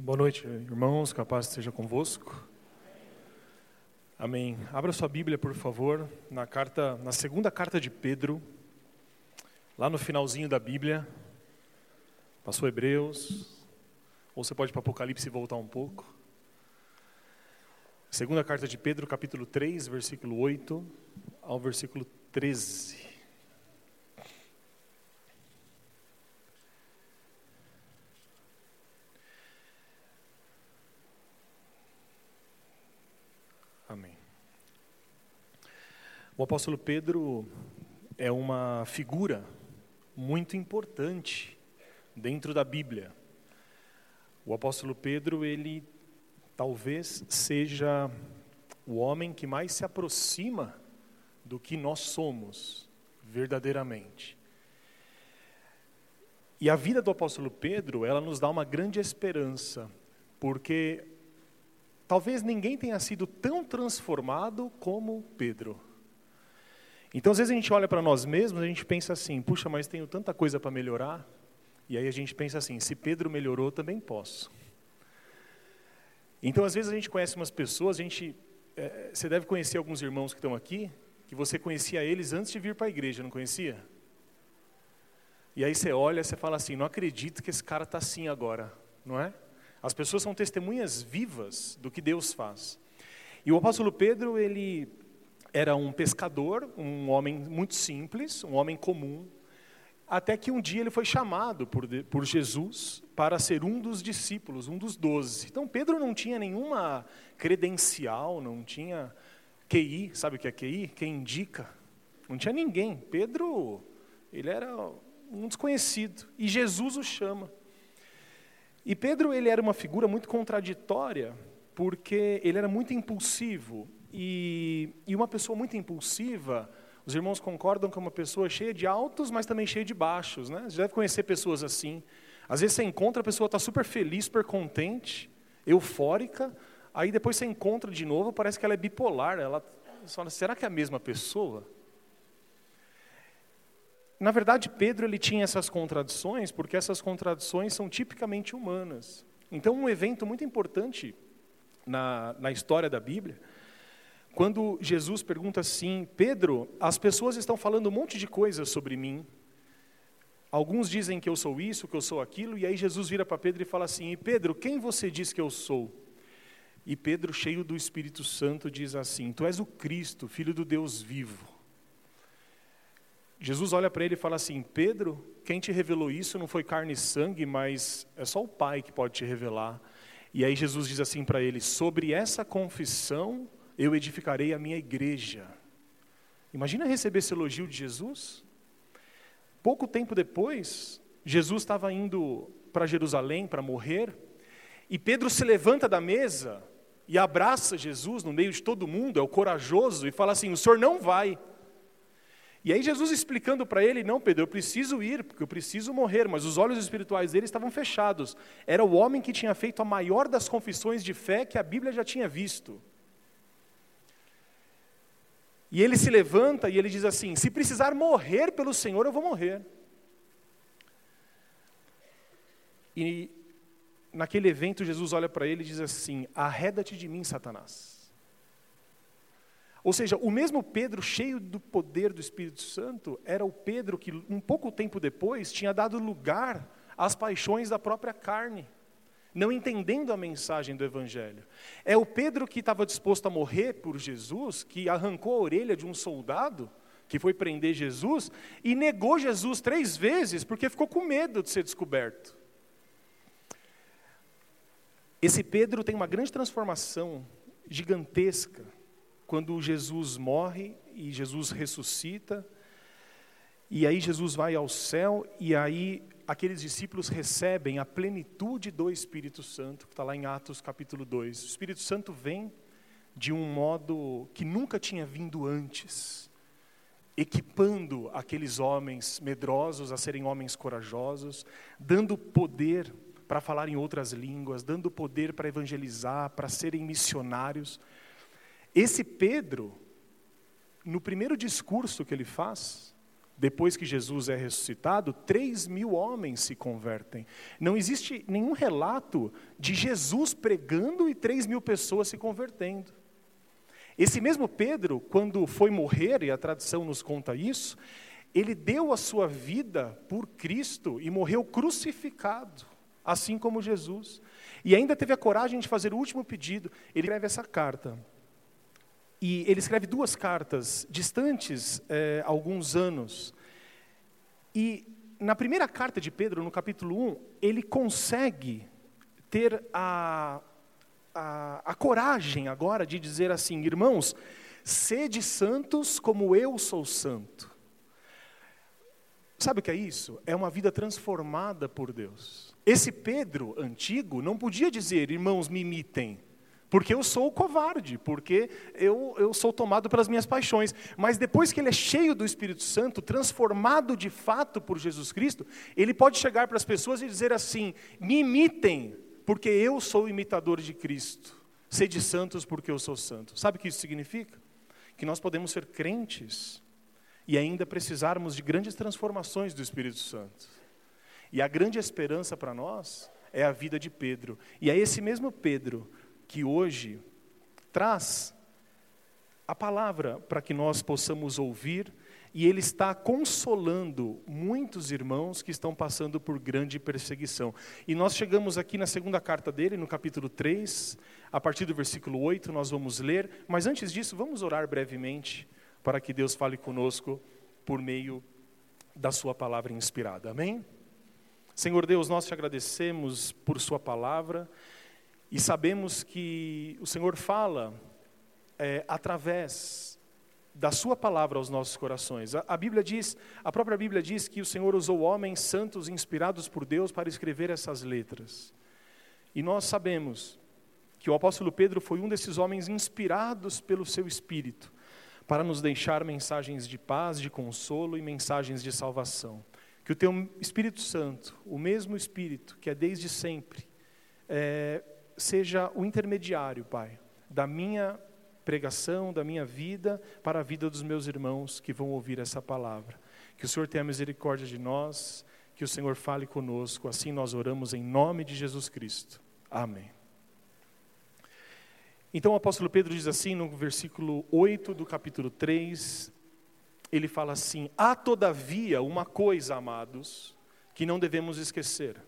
Boa noite, irmãos, capaz seja convosco. Amém. Abra sua Bíblia, por favor, na carta, na segunda carta de Pedro, lá no finalzinho da Bíblia. Passou Hebreus, ou você pode para Apocalipse e voltar um pouco. Segunda carta de Pedro, capítulo 3, versículo 8 ao versículo 13. O apóstolo Pedro é uma figura muito importante dentro da Bíblia. O apóstolo Pedro, ele talvez seja o homem que mais se aproxima do que nós somos verdadeiramente. E a vida do apóstolo Pedro, ela nos dá uma grande esperança, porque talvez ninguém tenha sido tão transformado como Pedro. Então, às vezes a gente olha para nós mesmos, a gente pensa assim: puxa, mas tenho tanta coisa para melhorar. E aí a gente pensa assim: se Pedro melhorou, também posso. Então, às vezes a gente conhece umas pessoas, a gente, é, você deve conhecer alguns irmãos que estão aqui, que você conhecia eles antes de vir para a igreja, não conhecia? E aí você olha, você fala assim: não acredito que esse cara está assim agora, não é? As pessoas são testemunhas vivas do que Deus faz. E o apóstolo Pedro, ele era um pescador, um homem muito simples, um homem comum, até que um dia ele foi chamado por, por Jesus para ser um dos discípulos, um dos doze. Então Pedro não tinha nenhuma credencial, não tinha QI, sabe o que é QI? Quem indica? Não tinha ninguém. Pedro, ele era um desconhecido e Jesus o chama. E Pedro ele era uma figura muito contraditória, porque ele era muito impulsivo. E, e uma pessoa muito impulsiva, os irmãos concordam que é uma pessoa cheia de altos, mas também cheia de baixos. Né? Você deve conhecer pessoas assim. Às vezes você encontra a pessoa está super feliz, super contente, eufórica, aí depois você encontra de novo, parece que ela é bipolar. Ela fala, será que é a mesma pessoa? Na verdade, Pedro ele tinha essas contradições, porque essas contradições são tipicamente humanas. Então, um evento muito importante na, na história da Bíblia, quando Jesus pergunta assim: Pedro, as pessoas estão falando um monte de coisas sobre mim. Alguns dizem que eu sou isso, que eu sou aquilo, e aí Jesus vira para Pedro e fala assim: Pedro, quem você diz que eu sou? E Pedro, cheio do Espírito Santo, diz assim: Tu és o Cristo, filho do Deus vivo. Jesus olha para ele e fala assim: Pedro, quem te revelou isso não foi carne e sangue, mas é só o Pai que pode te revelar. E aí Jesus diz assim para ele: Sobre essa confissão eu edificarei a minha igreja. Imagina receber esse elogio de Jesus. Pouco tempo depois, Jesus estava indo para Jerusalém para morrer, e Pedro se levanta da mesa e abraça Jesus no meio de todo mundo, é o corajoso, e fala assim: O senhor não vai. E aí Jesus explicando para ele, não, Pedro, eu preciso ir, porque eu preciso morrer, mas os olhos espirituais dele estavam fechados. Era o homem que tinha feito a maior das confissões de fé que a Bíblia já tinha visto. E ele se levanta e ele diz assim: se precisar morrer pelo Senhor, eu vou morrer. E naquele evento, Jesus olha para ele e diz assim: arreda-te de mim, Satanás. Ou seja, o mesmo Pedro, cheio do poder do Espírito Santo, era o Pedro que, um pouco tempo depois, tinha dado lugar às paixões da própria carne, não entendendo a mensagem do Evangelho. É o Pedro que estava disposto a morrer por Jesus, que arrancou a orelha de um soldado que foi prender Jesus e negou Jesus três vezes porque ficou com medo de ser descoberto. Esse Pedro tem uma grande transformação gigantesca quando Jesus morre e Jesus ressuscita, e aí Jesus vai ao céu, e aí aqueles discípulos recebem a plenitude do Espírito Santo, que está lá em Atos capítulo 2. O Espírito Santo vem de um modo que nunca tinha vindo antes, equipando aqueles homens medrosos a serem homens corajosos, dando poder para falar em outras línguas, dando poder para evangelizar, para serem missionários. Esse Pedro, no primeiro discurso que ele faz, depois que Jesus é ressuscitado, 3 mil homens se convertem. Não existe nenhum relato de Jesus pregando e 3 mil pessoas se convertendo. Esse mesmo Pedro, quando foi morrer, e a tradição nos conta isso, ele deu a sua vida por Cristo e morreu crucificado, assim como Jesus. E ainda teve a coragem de fazer o último pedido. Ele escreve essa carta. E ele escreve duas cartas distantes é, alguns anos. E na primeira carta de Pedro, no capítulo 1, ele consegue ter a, a, a coragem agora de dizer assim: irmãos, sede santos como eu sou santo. Sabe o que é isso? É uma vida transformada por Deus. Esse Pedro antigo não podia dizer, irmãos, me imitem. Porque eu sou covarde, porque eu, eu sou tomado pelas minhas paixões. Mas depois que ele é cheio do Espírito Santo, transformado de fato por Jesus Cristo, ele pode chegar para as pessoas e dizer assim: me imitem, porque eu sou imitador de Cristo. Sede santos, porque eu sou santo. Sabe o que isso significa? Que nós podemos ser crentes e ainda precisarmos de grandes transformações do Espírito Santo. E a grande esperança para nós é a vida de Pedro. E é esse mesmo Pedro que hoje traz a palavra para que nós possamos ouvir, e ele está consolando muitos irmãos que estão passando por grande perseguição. E nós chegamos aqui na segunda carta dele, no capítulo 3, a partir do versículo 8, nós vamos ler, mas antes disso, vamos orar brevemente para que Deus fale conosco por meio da sua palavra inspirada. Amém? Senhor Deus, nós te agradecemos por sua palavra. E sabemos que o Senhor fala é, através da Sua palavra aos nossos corações. A, a, Bíblia diz, a própria Bíblia diz que o Senhor usou homens santos inspirados por Deus para escrever essas letras. E nós sabemos que o apóstolo Pedro foi um desses homens inspirados pelo seu Espírito para nos deixar mensagens de paz, de consolo e mensagens de salvação. Que o teu Espírito Santo, o mesmo Espírito que é desde sempre, é, seja o intermediário, Pai, da minha pregação, da minha vida, para a vida dos meus irmãos que vão ouvir essa palavra. Que o Senhor tenha misericórdia de nós, que o Senhor fale conosco, assim nós oramos em nome de Jesus Cristo. Amém. Então o apóstolo Pedro diz assim no versículo 8 do capítulo 3, ele fala assim: Há todavia uma coisa, amados, que não devemos esquecer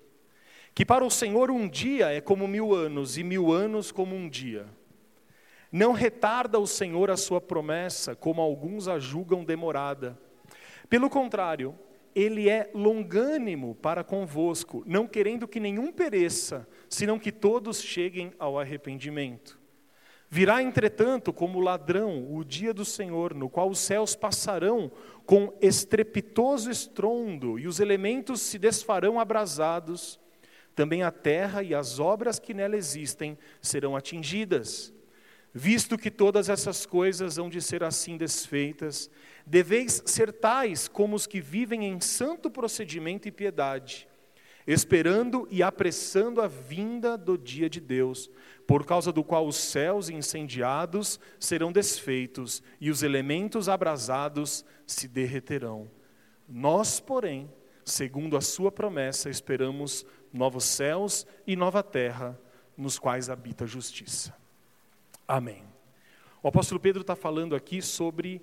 que para o Senhor um dia é como mil anos, e mil anos como um dia. Não retarda o Senhor a sua promessa, como alguns a julgam demorada. Pelo contrário, ele é longânimo para convosco, não querendo que nenhum pereça, senão que todos cheguem ao arrependimento. Virá, entretanto, como ladrão o dia do Senhor, no qual os céus passarão com estrepitoso estrondo, e os elementos se desfarão abrasados, também a terra e as obras que nela existem serão atingidas. Visto que todas essas coisas hão de ser assim desfeitas, deveis ser tais como os que vivem em santo procedimento e piedade, esperando e apressando a vinda do dia de Deus, por causa do qual os céus incendiados serão desfeitos e os elementos abrasados se derreterão. Nós, porém, segundo a sua promessa, esperamos novos céus e nova terra, nos quais habita a justiça. Amém. O apóstolo Pedro está falando aqui sobre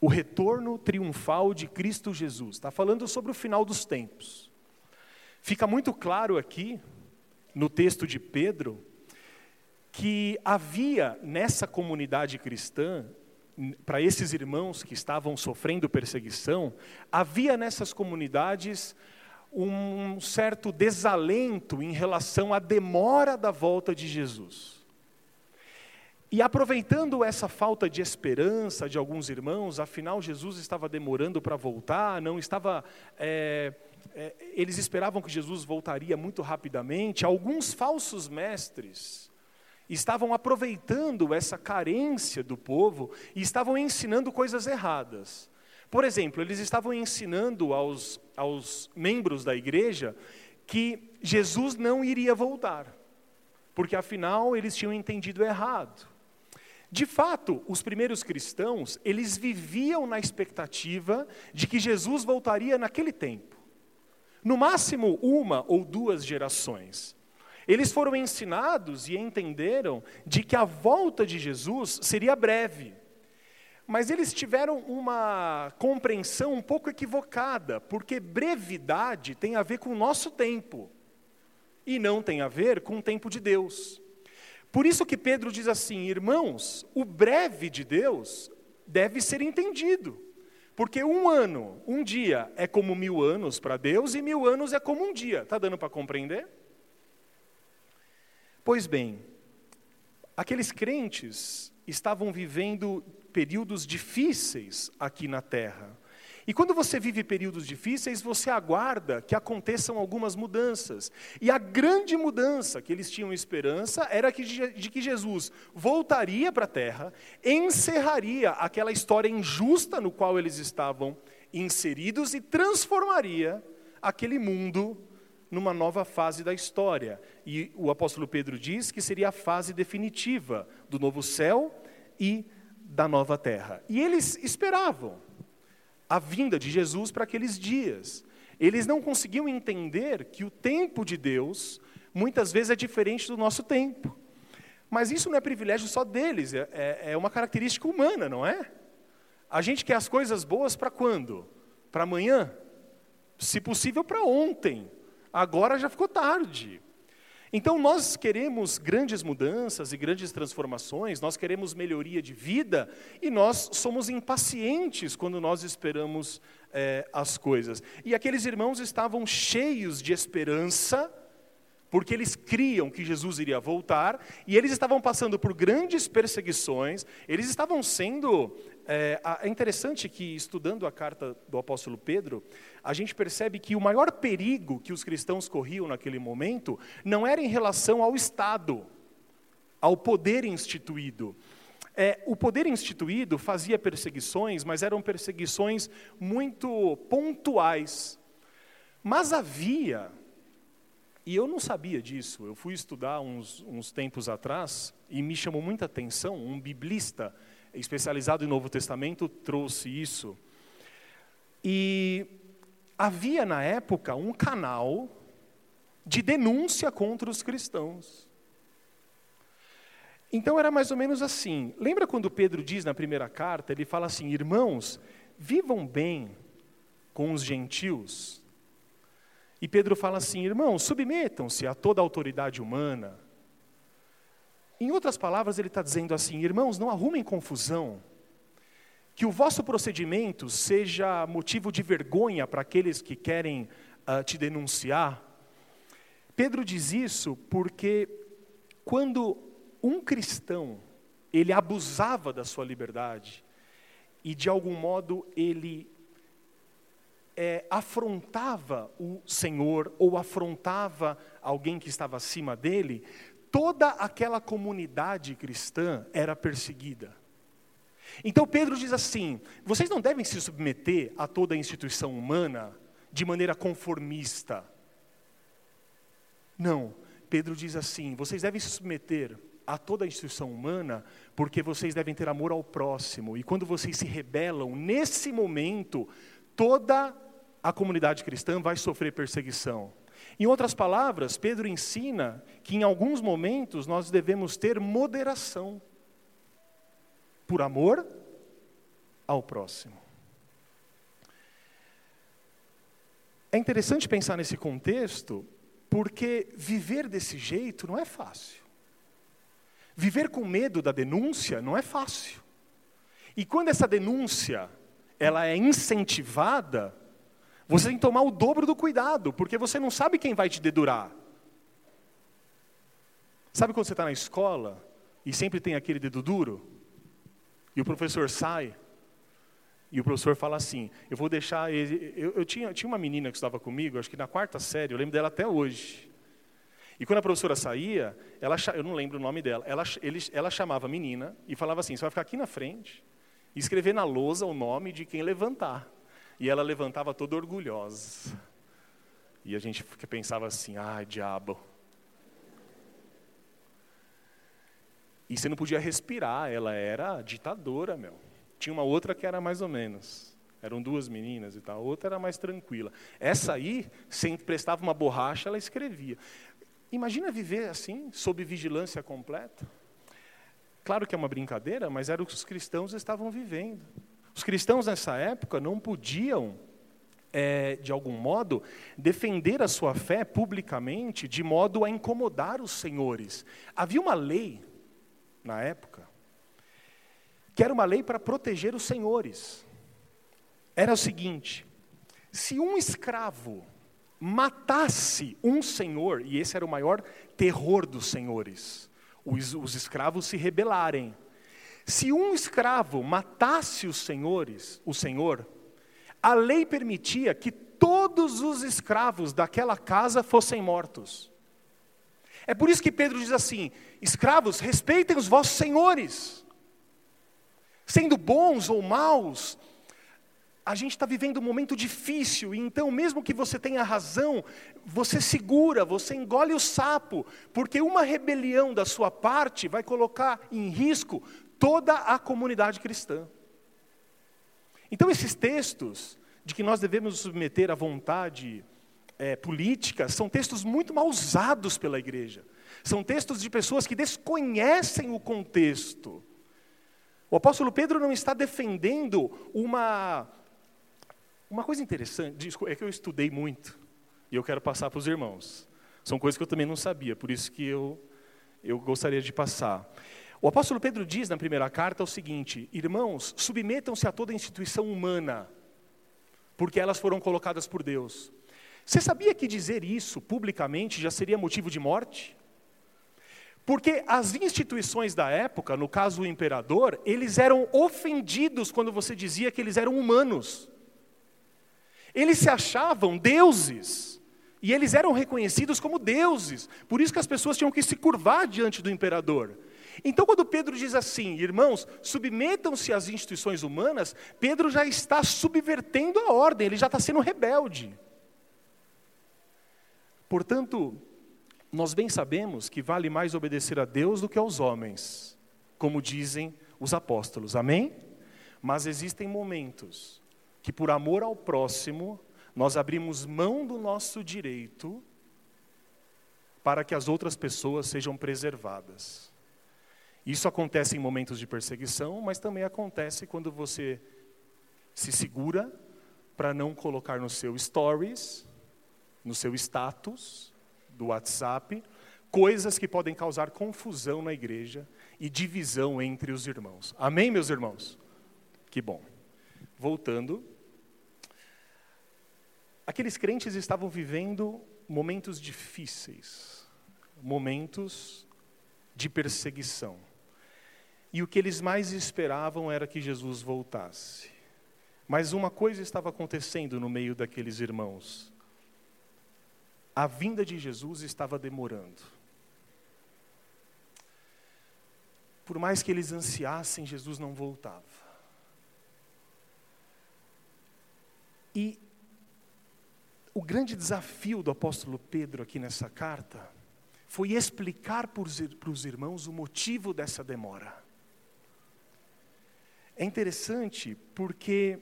o retorno triunfal de Cristo Jesus. Está falando sobre o final dos tempos. Fica muito claro aqui, no texto de Pedro, que havia nessa comunidade cristã, para esses irmãos que estavam sofrendo perseguição, havia nessas comunidades um certo desalento em relação à demora da volta de Jesus. E aproveitando essa falta de esperança de alguns irmãos, afinal Jesus estava demorando para voltar, não estava. É, é, eles esperavam que Jesus voltaria muito rapidamente. Alguns falsos mestres estavam aproveitando essa carência do povo e estavam ensinando coisas erradas. Por exemplo, eles estavam ensinando aos, aos membros da igreja que Jesus não iria voltar, porque afinal eles tinham entendido errado. De fato, os primeiros cristãos, eles viviam na expectativa de que Jesus voltaria naquele tempo. No máximo uma ou duas gerações. Eles foram ensinados e entenderam de que a volta de Jesus seria breve. Mas eles tiveram uma compreensão um pouco equivocada, porque brevidade tem a ver com o nosso tempo e não tem a ver com o tempo de Deus. Por isso que Pedro diz assim: irmãos, o breve de Deus deve ser entendido. Porque um ano, um dia é como mil anos para Deus e mil anos é como um dia. Está dando para compreender? Pois bem, aqueles crentes estavam vivendo períodos difíceis aqui na terra. E quando você vive períodos difíceis, você aguarda que aconteçam algumas mudanças. E a grande mudança que eles tinham esperança era de que Jesus voltaria para a terra, encerraria aquela história injusta no qual eles estavam inseridos e transformaria aquele mundo numa nova fase da história. E o apóstolo Pedro diz que seria a fase definitiva do novo céu e da nova terra. E eles esperavam a vinda de Jesus para aqueles dias. Eles não conseguiam entender que o tempo de Deus muitas vezes é diferente do nosso tempo. Mas isso não é privilégio só deles, é, é, é uma característica humana, não é? A gente quer as coisas boas para quando? Para amanhã? Se possível, para ontem. Agora já ficou tarde. Então, nós queremos grandes mudanças e grandes transformações, nós queremos melhoria de vida e nós somos impacientes quando nós esperamos é, as coisas. E aqueles irmãos estavam cheios de esperança, porque eles criam que Jesus iria voltar, e eles estavam passando por grandes perseguições, eles estavam sendo. É, é interessante que, estudando a carta do apóstolo Pedro, a gente percebe que o maior perigo que os cristãos corriam naquele momento não era em relação ao Estado, ao poder instituído. É, o poder instituído fazia perseguições, mas eram perseguições muito pontuais. Mas havia e eu não sabia disso. Eu fui estudar uns, uns tempos atrás e me chamou muita atenção. Um biblista especializado em Novo Testamento trouxe isso. E havia na época um canal de denúncia contra os cristãos. Então era mais ou menos assim. Lembra quando Pedro diz na primeira carta, ele fala assim: "Irmãos, vivam bem com os gentios, e Pedro fala assim: irmãos, submetam-se a toda a autoridade humana. Em outras palavras, ele está dizendo assim: irmãos, não arrumem confusão, que o vosso procedimento seja motivo de vergonha para aqueles que querem uh, te denunciar. Pedro diz isso porque quando um cristão ele abusava da sua liberdade e de algum modo ele é, afrontava o Senhor ou afrontava alguém que estava acima dele, toda aquela comunidade cristã era perseguida. Então Pedro diz assim: vocês não devem se submeter a toda a instituição humana de maneira conformista. Não, Pedro diz assim: vocês devem se submeter a toda a instituição humana, porque vocês devem ter amor ao próximo. E quando vocês se rebelam, nesse momento, toda a comunidade cristã vai sofrer perseguição. Em outras palavras, Pedro ensina que em alguns momentos nós devemos ter moderação, por amor ao próximo. É interessante pensar nesse contexto, porque viver desse jeito não é fácil. Viver com medo da denúncia não é fácil. E quando essa denúncia ela é incentivada, você tem que tomar o dobro do cuidado, porque você não sabe quem vai te dedurar. Sabe quando você está na escola e sempre tem aquele dedo duro? E o professor sai, e o professor fala assim: Eu vou deixar. Ele... Eu, eu tinha, tinha uma menina que estava comigo, acho que na quarta série, eu lembro dela até hoje. E quando a professora saía, ela, eu não lembro o nome dela, ela, ele, ela chamava a menina e falava assim: Você vai ficar aqui na frente e escrever na lousa o nome de quem levantar. E ela levantava toda orgulhosa. E a gente pensava assim: ai, diabo. E você não podia respirar, ela era ditadora, meu. Tinha uma outra que era mais ou menos. Eram duas meninas e tal, a outra era mais tranquila. Essa aí, se prestava uma borracha, ela escrevia. Imagina viver assim, sob vigilância completa. Claro que é uma brincadeira, mas era o que os cristãos estavam vivendo. Os cristãos nessa época não podiam, é, de algum modo, defender a sua fé publicamente de modo a incomodar os senhores. Havia uma lei, na época, que era uma lei para proteger os senhores. Era o seguinte: se um escravo matasse um senhor, e esse era o maior terror dos senhores, os, os escravos se rebelarem. Se um escravo matasse os senhores, o senhor, a lei permitia que todos os escravos daquela casa fossem mortos. É por isso que Pedro diz assim: escravos, respeitem os vossos senhores. Sendo bons ou maus, a gente está vivendo um momento difícil, e então, mesmo que você tenha razão, você segura, você engole o sapo, porque uma rebelião da sua parte vai colocar em risco toda a comunidade cristã. Então, esses textos de que nós devemos submeter à vontade é, política são textos muito mal usados pela igreja. São textos de pessoas que desconhecem o contexto. O apóstolo Pedro não está defendendo uma uma coisa interessante, é que eu estudei muito e eu quero passar para os irmãos. São coisas que eu também não sabia, por isso que eu, eu gostaria de passar. O apóstolo Pedro diz na primeira carta o seguinte: Irmãos, submetam-se a toda instituição humana, porque elas foram colocadas por Deus. Você sabia que dizer isso publicamente já seria motivo de morte? Porque as instituições da época, no caso o imperador, eles eram ofendidos quando você dizia que eles eram humanos. Eles se achavam deuses. E eles eram reconhecidos como deuses. Por isso que as pessoas tinham que se curvar diante do imperador. Então, quando Pedro diz assim, irmãos, submetam-se às instituições humanas, Pedro já está subvertendo a ordem, ele já está sendo rebelde. Portanto, nós bem sabemos que vale mais obedecer a Deus do que aos homens, como dizem os apóstolos, amém? Mas existem momentos que por amor ao próximo, nós abrimos mão do nosso direito para que as outras pessoas sejam preservadas. Isso acontece em momentos de perseguição, mas também acontece quando você se segura para não colocar no seu stories, no seu status do WhatsApp, coisas que podem causar confusão na igreja e divisão entre os irmãos. Amém, meus irmãos? Que bom. Voltando, aqueles crentes estavam vivendo momentos difíceis, momentos de perseguição. E o que eles mais esperavam era que Jesus voltasse. Mas uma coisa estava acontecendo no meio daqueles irmãos. A vinda de Jesus estava demorando. Por mais que eles ansiassem, Jesus não voltava. E o grande desafio do apóstolo Pedro aqui nessa carta foi explicar para os irmãos o motivo dessa demora. É interessante porque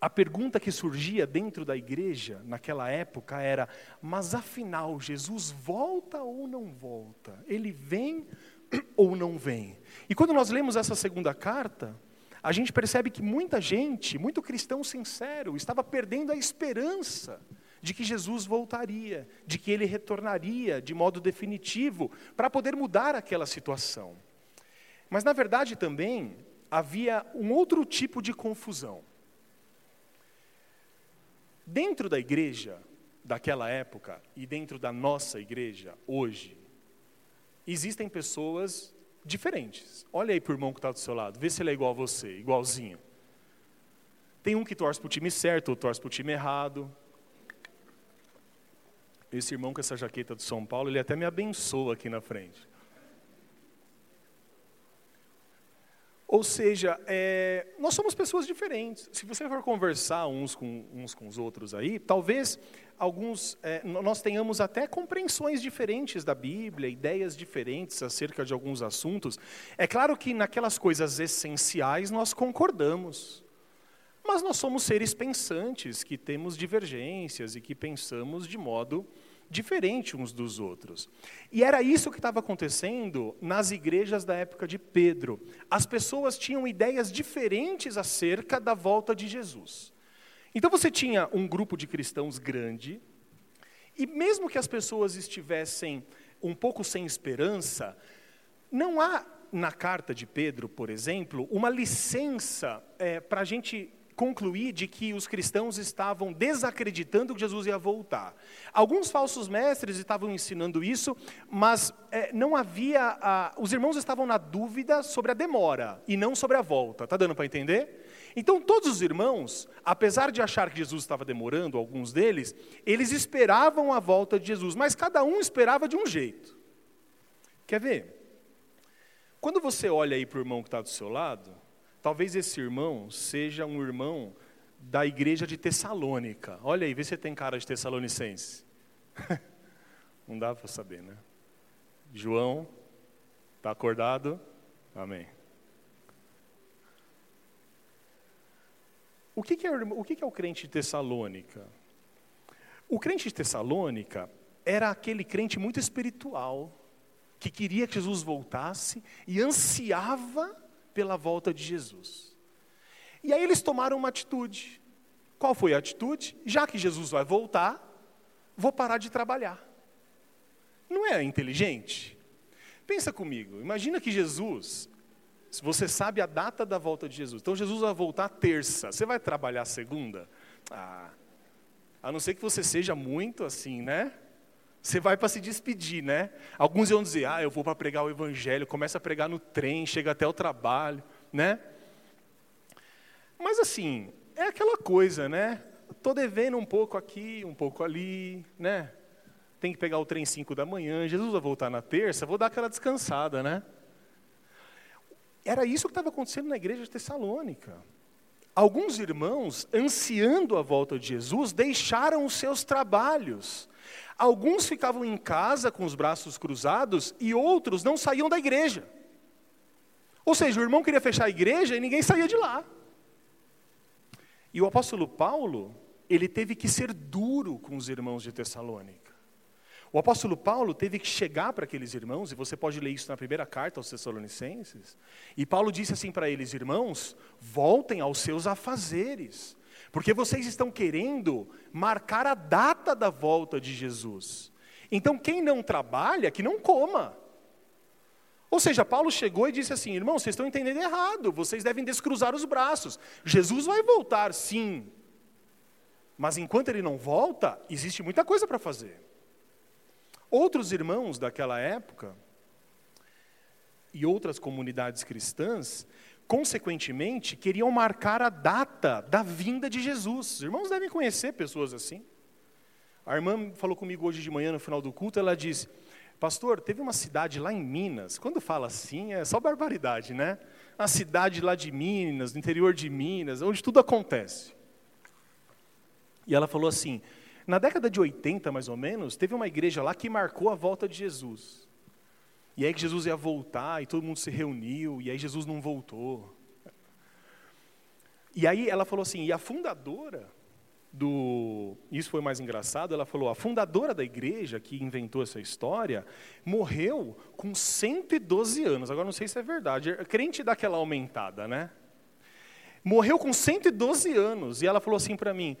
a pergunta que surgia dentro da igreja naquela época era: mas afinal, Jesus volta ou não volta? Ele vem ou não vem? E quando nós lemos essa segunda carta, a gente percebe que muita gente, muito cristão sincero, estava perdendo a esperança de que Jesus voltaria, de que ele retornaria de modo definitivo para poder mudar aquela situação. Mas na verdade também havia um outro tipo de confusão. Dentro da igreja daquela época e dentro da nossa igreja hoje, existem pessoas diferentes. Olha aí para o irmão que está do seu lado, vê se ele é igual a você, igualzinho. Tem um que torce para o time certo, ou torce para o time errado. Esse irmão com essa jaqueta do São Paulo, ele até me abençoa aqui na frente. Ou seja, é, nós somos pessoas diferentes. Se você for conversar uns com, uns com os outros aí, talvez alguns, é, nós tenhamos até compreensões diferentes da Bíblia, ideias diferentes acerca de alguns assuntos. É claro que naquelas coisas essenciais nós concordamos. Mas nós somos seres pensantes, que temos divergências e que pensamos de modo diferente uns dos outros. E era isso que estava acontecendo nas igrejas da época de Pedro. As pessoas tinham ideias diferentes acerca da volta de Jesus. Então você tinha um grupo de cristãos grande, e mesmo que as pessoas estivessem um pouco sem esperança, não há na carta de Pedro, por exemplo, uma licença é, para a gente concluir de que os cristãos estavam desacreditando que Jesus ia voltar. Alguns falsos mestres estavam ensinando isso, mas é, não havia. A, os irmãos estavam na dúvida sobre a demora e não sobre a volta. Está dando para entender? Então, todos os irmãos, apesar de achar que Jesus estava demorando, alguns deles, eles esperavam a volta de Jesus, mas cada um esperava de um jeito. Quer ver? Quando você olha aí para o irmão que está do seu lado, Talvez esse irmão seja um irmão da igreja de Tessalônica. Olha aí, vê se tem cara de tessalonicense. Não dá para saber, né? João, está acordado? Amém. O que, que, é, o que, que é o crente de Tessalônica? O crente de Tessalônica era aquele crente muito espiritual, que queria que Jesus voltasse e ansiava pela volta de Jesus. E aí eles tomaram uma atitude. Qual foi a atitude? Já que Jesus vai voltar, vou parar de trabalhar. Não é inteligente? Pensa comigo, imagina que Jesus, se você sabe a data da volta de Jesus, então Jesus vai voltar terça, você vai trabalhar segunda? Ah, a não ser que você seja muito assim, né? Você vai para se despedir, né? Alguns iam dizer, ah, eu vou para pregar o evangelho, começa a pregar no trem, chega até o trabalho, né? Mas assim, é aquela coisa, né? Estou devendo um pouco aqui, um pouco ali, né? Tem que pegar o trem 5 da manhã, Jesus vai voltar na terça, vou dar aquela descansada, né? Era isso que estava acontecendo na igreja de Tessalônica. Alguns irmãos, ansiando a volta de Jesus, deixaram os seus trabalhos Alguns ficavam em casa com os braços cruzados e outros não saíam da igreja. Ou seja, o irmão queria fechar a igreja e ninguém saía de lá. E o apóstolo Paulo, ele teve que ser duro com os irmãos de Tessalônica. O apóstolo Paulo teve que chegar para aqueles irmãos, e você pode ler isso na primeira carta aos Tessalonicenses. E Paulo disse assim para eles: Irmãos, voltem aos seus afazeres, porque vocês estão querendo marcar a data da volta de Jesus. Então, quem não trabalha, que não coma. Ou seja, Paulo chegou e disse assim: irmãos, vocês estão entendendo errado, vocês devem descruzar os braços. Jesus vai voltar, sim. Mas enquanto ele não volta, existe muita coisa para fazer. Outros irmãos daquela época, e outras comunidades cristãs, consequentemente, queriam marcar a data da vinda de Jesus. Os irmãos devem conhecer pessoas assim. A irmã falou comigo hoje de manhã, no final do culto, ela disse: Pastor, teve uma cidade lá em Minas. Quando fala assim, é só barbaridade, né? Uma cidade lá de Minas, no interior de Minas, onde tudo acontece. E ela falou assim: na década de 80, mais ou menos, teve uma igreja lá que marcou a volta de Jesus. E aí que Jesus ia voltar e todo mundo se reuniu, e aí Jesus não voltou. E aí ela falou assim, e a fundadora do. Isso foi mais engraçado, ela falou: a fundadora da igreja que inventou essa história morreu com 112 anos. Agora não sei se é verdade, é crente daquela aumentada, né? Morreu com 112 anos. E ela falou assim para mim: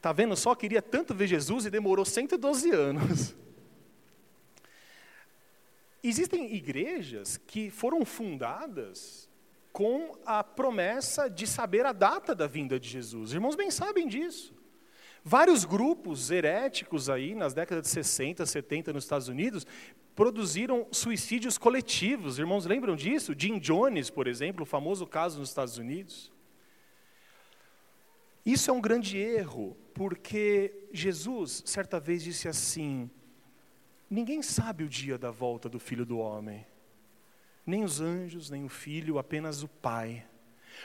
tá vendo só? Queria tanto ver Jesus e demorou 112 anos. Existem igrejas que foram fundadas com a promessa de saber a data da vinda de Jesus. Os irmãos bem sabem disso. Vários grupos heréticos aí, nas décadas de 60, 70 nos Estados Unidos, produziram suicídios coletivos. Os irmãos lembram disso? Jim Jones, por exemplo, o famoso caso nos Estados Unidos. Isso é um grande erro, porque Jesus, certa vez, disse assim: Ninguém sabe o dia da volta do filho do homem. Nem os anjos, nem o filho, apenas o Pai.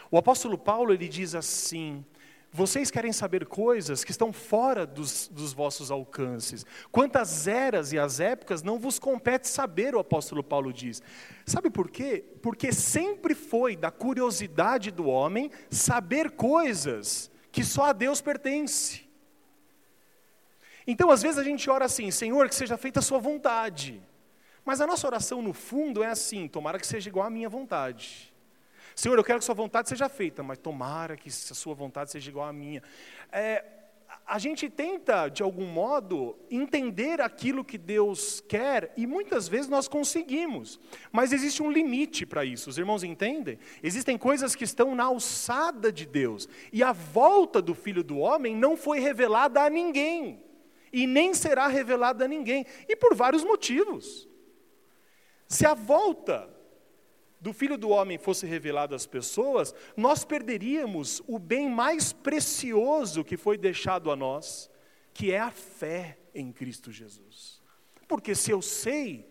O apóstolo Paulo ele diz assim: Vocês querem saber coisas que estão fora dos, dos, vossos alcances. Quantas eras e as épocas não vos compete saber, o apóstolo Paulo diz. Sabe por quê? Porque sempre foi da curiosidade do homem saber coisas que só a Deus pertence. Então, às vezes a gente ora assim: Senhor, que seja feita a Sua vontade. Mas a nossa oração, no fundo, é assim: tomara que seja igual à minha vontade. Senhor, eu quero que Sua vontade seja feita, mas tomara que a Sua vontade seja igual à minha. É, a gente tenta, de algum modo, entender aquilo que Deus quer e muitas vezes nós conseguimos, mas existe um limite para isso, os irmãos entendem? Existem coisas que estão na alçada de Deus e a volta do Filho do Homem não foi revelada a ninguém e nem será revelada a ninguém, e por vários motivos. Se a volta do Filho do Homem fosse revelado às pessoas, nós perderíamos o bem mais precioso que foi deixado a nós, que é a fé em Cristo Jesus. Porque se eu sei,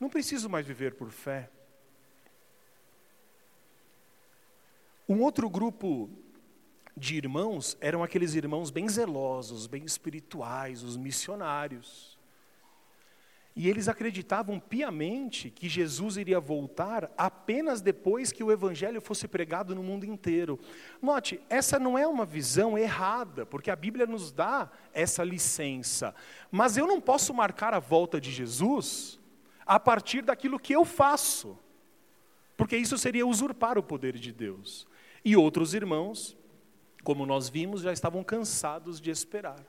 não preciso mais viver por fé. Um outro grupo de irmãos eram aqueles irmãos bem zelosos, bem espirituais, os missionários. E eles acreditavam piamente que Jesus iria voltar apenas depois que o evangelho fosse pregado no mundo inteiro. Note, essa não é uma visão errada, porque a Bíblia nos dá essa licença. Mas eu não posso marcar a volta de Jesus a partir daquilo que eu faço, porque isso seria usurpar o poder de Deus. E outros irmãos, como nós vimos, já estavam cansados de esperar.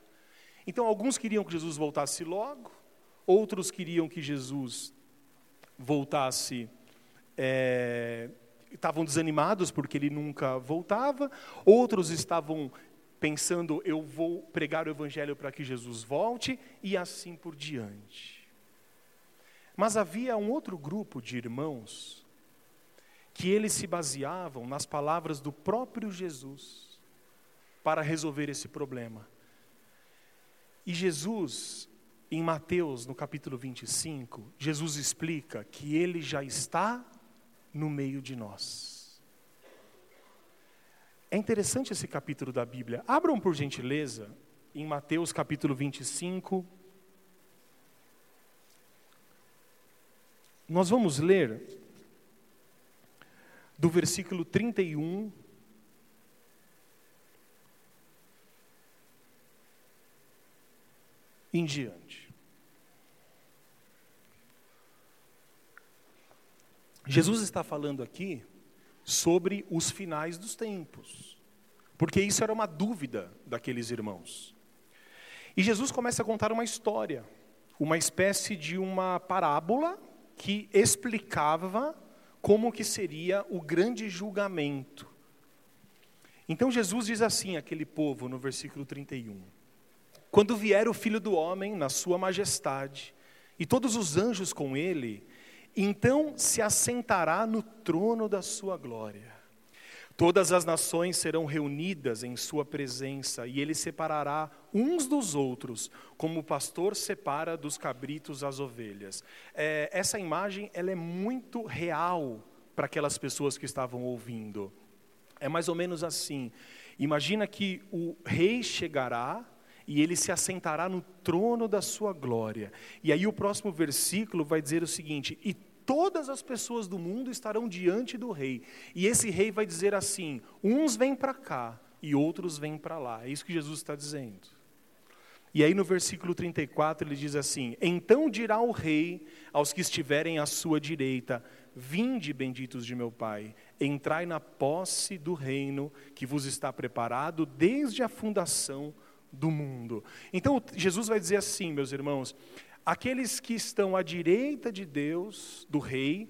Então, alguns queriam que Jesus voltasse logo, outros queriam que Jesus voltasse, é, estavam desanimados porque ele nunca voltava, outros estavam pensando, eu vou pregar o Evangelho para que Jesus volte, e assim por diante. Mas havia um outro grupo de irmãos que eles se baseavam nas palavras do próprio Jesus para resolver esse problema. E Jesus, em Mateus, no capítulo 25, Jesus explica que ele já está no meio de nós. É interessante esse capítulo da Bíblia. Abram por gentileza em Mateus capítulo 25. Nós vamos ler do versículo 31 em diante. Jesus está falando aqui sobre os finais dos tempos, porque isso era uma dúvida daqueles irmãos. E Jesus começa a contar uma história, uma espécie de uma parábola que explicava como que seria o grande julgamento. Então Jesus diz assim àquele povo no versículo 31: quando vier o filho do homem na sua majestade, e todos os anjos com ele, então se assentará no trono da sua glória. Todas as nações serão reunidas em sua presença, e ele separará uns dos outros, como o pastor separa dos cabritos as ovelhas. É, essa imagem ela é muito real para aquelas pessoas que estavam ouvindo. É mais ou menos assim. Imagina que o rei chegará e ele se assentará no trono da sua glória. E aí o próximo versículo vai dizer o seguinte: e todas as pessoas do mundo estarão diante do rei. E esse rei vai dizer assim: uns vêm para cá e outros vêm para lá. É isso que Jesus está dizendo. E aí no versículo 34 ele diz assim: Então dirá o rei aos que estiverem à sua direita: Vinde, benditos de meu Pai, entrai na posse do reino que vos está preparado desde a fundação do mundo. Então Jesus vai dizer assim, meus irmãos: aqueles que estão à direita de Deus, do Rei,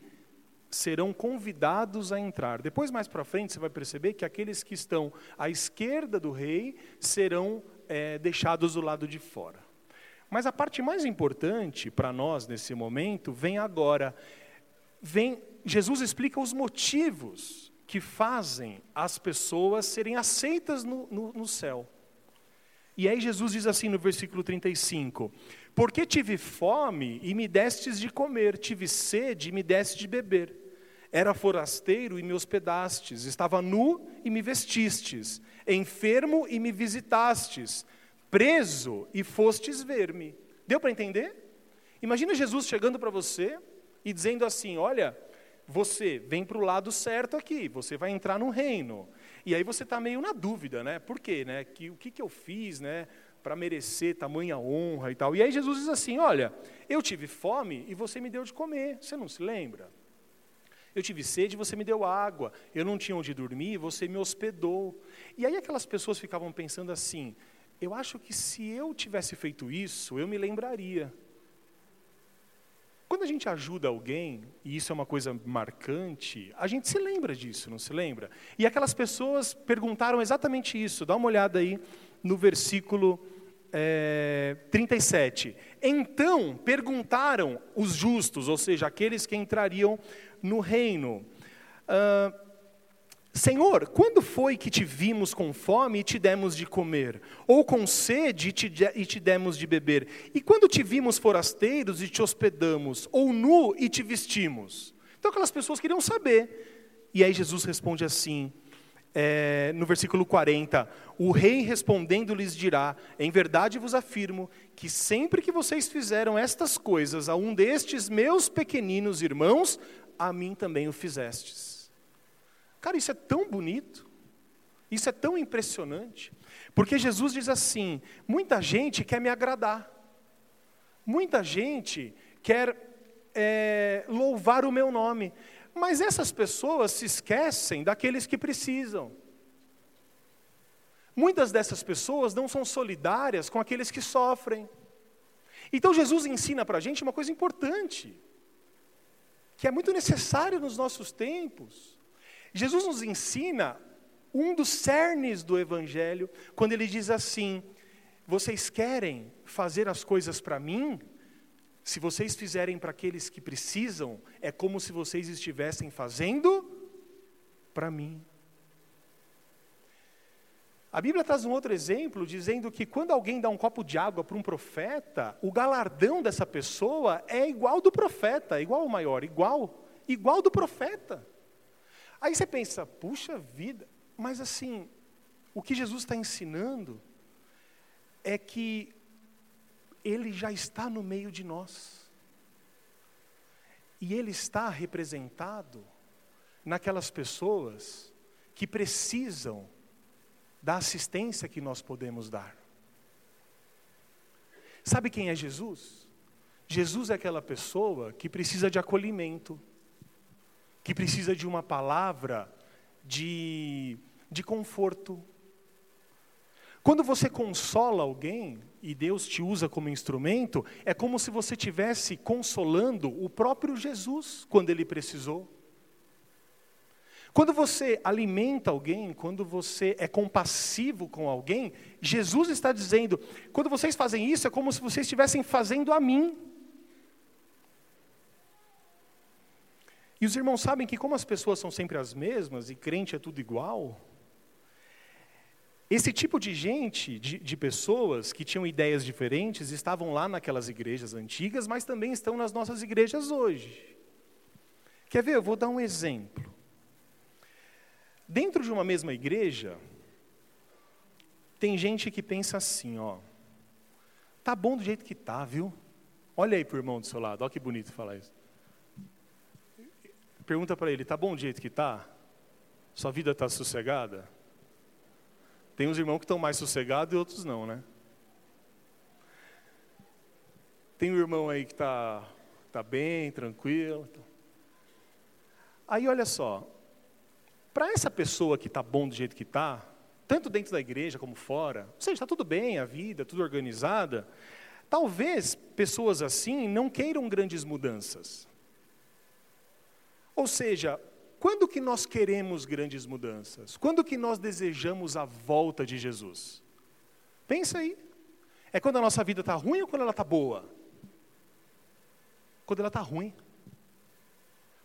serão convidados a entrar. Depois, mais para frente, você vai perceber que aqueles que estão à esquerda do Rei serão é, deixados do lado de fora. Mas a parte mais importante para nós nesse momento vem agora. Vem, Jesus explica os motivos que fazem as pessoas serem aceitas no, no, no céu. E aí Jesus diz assim no versículo 35: Porque tive fome e me destes de comer, tive sede e me destes de beber. Era forasteiro e me hospedastes, estava nu e me vestistes, enfermo e me visitastes, preso e fostes ver-me. Deu para entender? Imagina Jesus chegando para você e dizendo assim: Olha, você vem para o lado certo aqui, você vai entrar no reino. E aí você está meio na dúvida, né? Por quê? Né? Que, o que, que eu fiz né, para merecer tamanha honra e tal? E aí Jesus diz assim: Olha, eu tive fome e você me deu de comer, você não se lembra? Eu tive sede e você me deu água. Eu não tinha onde dormir e você me hospedou. E aí aquelas pessoas ficavam pensando assim: eu acho que se eu tivesse feito isso, eu me lembraria. Quando a gente ajuda alguém, e isso é uma coisa marcante, a gente se lembra disso, não se lembra? E aquelas pessoas perguntaram exatamente isso. Dá uma olhada aí no versículo é, 37. Então perguntaram os justos, ou seja, aqueles que entrariam no reino. Uh, Senhor, quando foi que te vimos com fome e te demos de comer? Ou com sede e te, demos de beber? E quando te vimos forasteiros e te hospedamos? Ou nu e te vestimos? Então aquelas pessoas queriam saber. E aí Jesus responde assim, é, no versículo 40: O rei respondendo lhes dirá: Em verdade vos afirmo que sempre que vocês fizeram estas coisas a um destes meus pequeninos irmãos, a mim também o fizestes. Cara, isso é tão bonito, isso é tão impressionante, porque Jesus diz assim: muita gente quer me agradar, muita gente quer é, louvar o meu nome, mas essas pessoas se esquecem daqueles que precisam. Muitas dessas pessoas não são solidárias com aqueles que sofrem. Então Jesus ensina para a gente uma coisa importante, que é muito necessário nos nossos tempos. Jesus nos ensina um dos cernes do Evangelho, quando ele diz assim: vocês querem fazer as coisas para mim? Se vocês fizerem para aqueles que precisam, é como se vocês estivessem fazendo para mim. A Bíblia traz um outro exemplo, dizendo que quando alguém dá um copo de água para um profeta, o galardão dessa pessoa é igual do profeta, igual ao maior, igual, igual do profeta. Aí você pensa, puxa vida, mas assim, o que Jesus está ensinando é que Ele já está no meio de nós. E Ele está representado naquelas pessoas que precisam da assistência que nós podemos dar. Sabe quem é Jesus? Jesus é aquela pessoa que precisa de acolhimento que precisa de uma palavra de, de conforto. Quando você consola alguém e Deus te usa como instrumento, é como se você estivesse consolando o próprio Jesus quando ele precisou. Quando você alimenta alguém, quando você é compassivo com alguém, Jesus está dizendo: quando vocês fazem isso, é como se vocês estivessem fazendo a mim. E os irmãos sabem que, como as pessoas são sempre as mesmas e crente é tudo igual, esse tipo de gente, de, de, pessoas que tinham ideias diferentes, estavam lá naquelas igrejas antigas, mas também estão nas nossas igrejas hoje. Quer ver? Eu vou dar um exemplo. Dentro de uma mesma igreja, tem gente que pensa assim, ó, tá bom do jeito que tá, viu? Olha aí para o irmão do seu lado, olha que bonito falar isso. Pergunta para ele: tá bom do jeito que tá? Sua vida está sossegada? Tem uns irmãos que estão mais sossegados e outros não, né? Tem um irmão aí que está tá bem, tranquilo. Aí olha só, para essa pessoa que está bom do jeito que está, tanto dentro da igreja como fora, ou seja, está tudo bem, a vida, tudo organizada, talvez pessoas assim não queiram grandes mudanças. Ou seja, quando que nós queremos grandes mudanças? Quando que nós desejamos a volta de Jesus? Pensa aí. É quando a nossa vida está ruim ou quando ela está boa? Quando ela está ruim.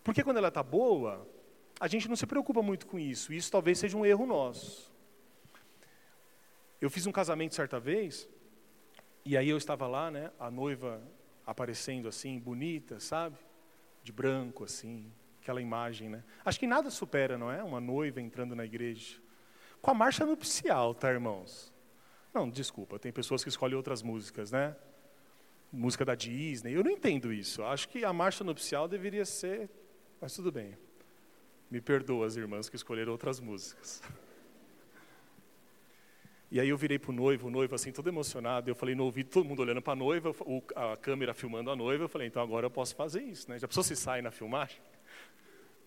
Porque quando ela está boa, a gente não se preocupa muito com isso. Isso talvez seja um erro nosso. Eu fiz um casamento certa vez, e aí eu estava lá, né, a noiva aparecendo assim, bonita, sabe? De branco, assim, aquela imagem, né? Acho que nada supera, não é? Uma noiva entrando na igreja. Com a marcha nupcial, tá, irmãos? Não, desculpa, tem pessoas que escolhem outras músicas, né? Música da Disney. Eu não entendo isso. Acho que a marcha nupcial deveria ser. Mas tudo bem. Me perdoa as irmãs que escolheram outras músicas. E aí eu virei para o noivo, o noivo assim, todo emocionado. Eu falei no ouvido, todo mundo olhando para a noiva, a câmera filmando a noiva. Eu falei, então agora eu posso fazer isso, né? Já pensou se sai na filmagem?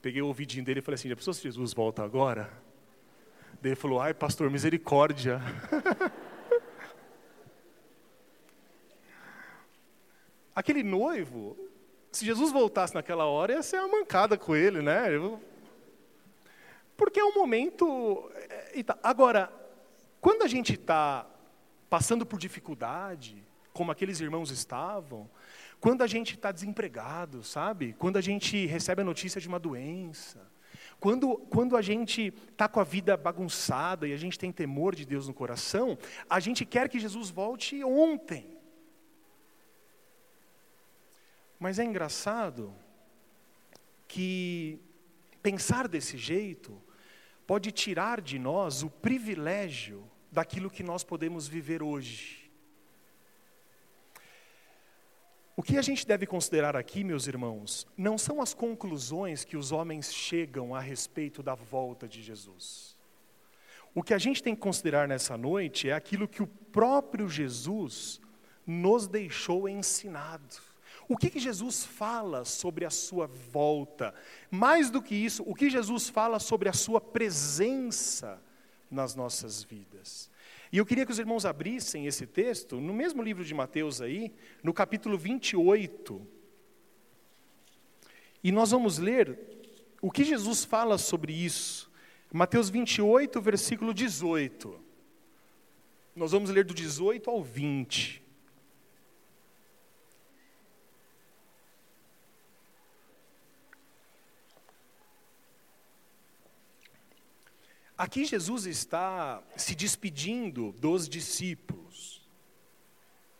Peguei o ouvidinho dele e falei assim, já pensou se Jesus volta agora? Daí ele falou, ai pastor, misericórdia. Aquele noivo, se Jesus voltasse naquela hora, ia ser uma mancada com ele, né? Porque é um momento. É, agora, quando a gente está passando por dificuldade, como aqueles irmãos estavam, quando a gente está desempregado, sabe? Quando a gente recebe a notícia de uma doença, quando, quando a gente está com a vida bagunçada e a gente tem temor de Deus no coração, a gente quer que Jesus volte ontem. Mas é engraçado que pensar desse jeito pode tirar de nós o privilégio daquilo que nós podemos viver hoje. O que a gente deve considerar aqui, meus irmãos, não são as conclusões que os homens chegam a respeito da volta de Jesus. O que a gente tem que considerar nessa noite é aquilo que o próprio Jesus nos deixou ensinado. O que, que Jesus fala sobre a sua volta? Mais do que isso, o que Jesus fala sobre a sua presença nas nossas vidas. E eu queria que os irmãos abrissem esse texto no mesmo livro de Mateus aí, no capítulo 28. E nós vamos ler o que Jesus fala sobre isso. Mateus 28, versículo 18. Nós vamos ler do 18 ao 20. Aqui Jesus está se despedindo dos discípulos.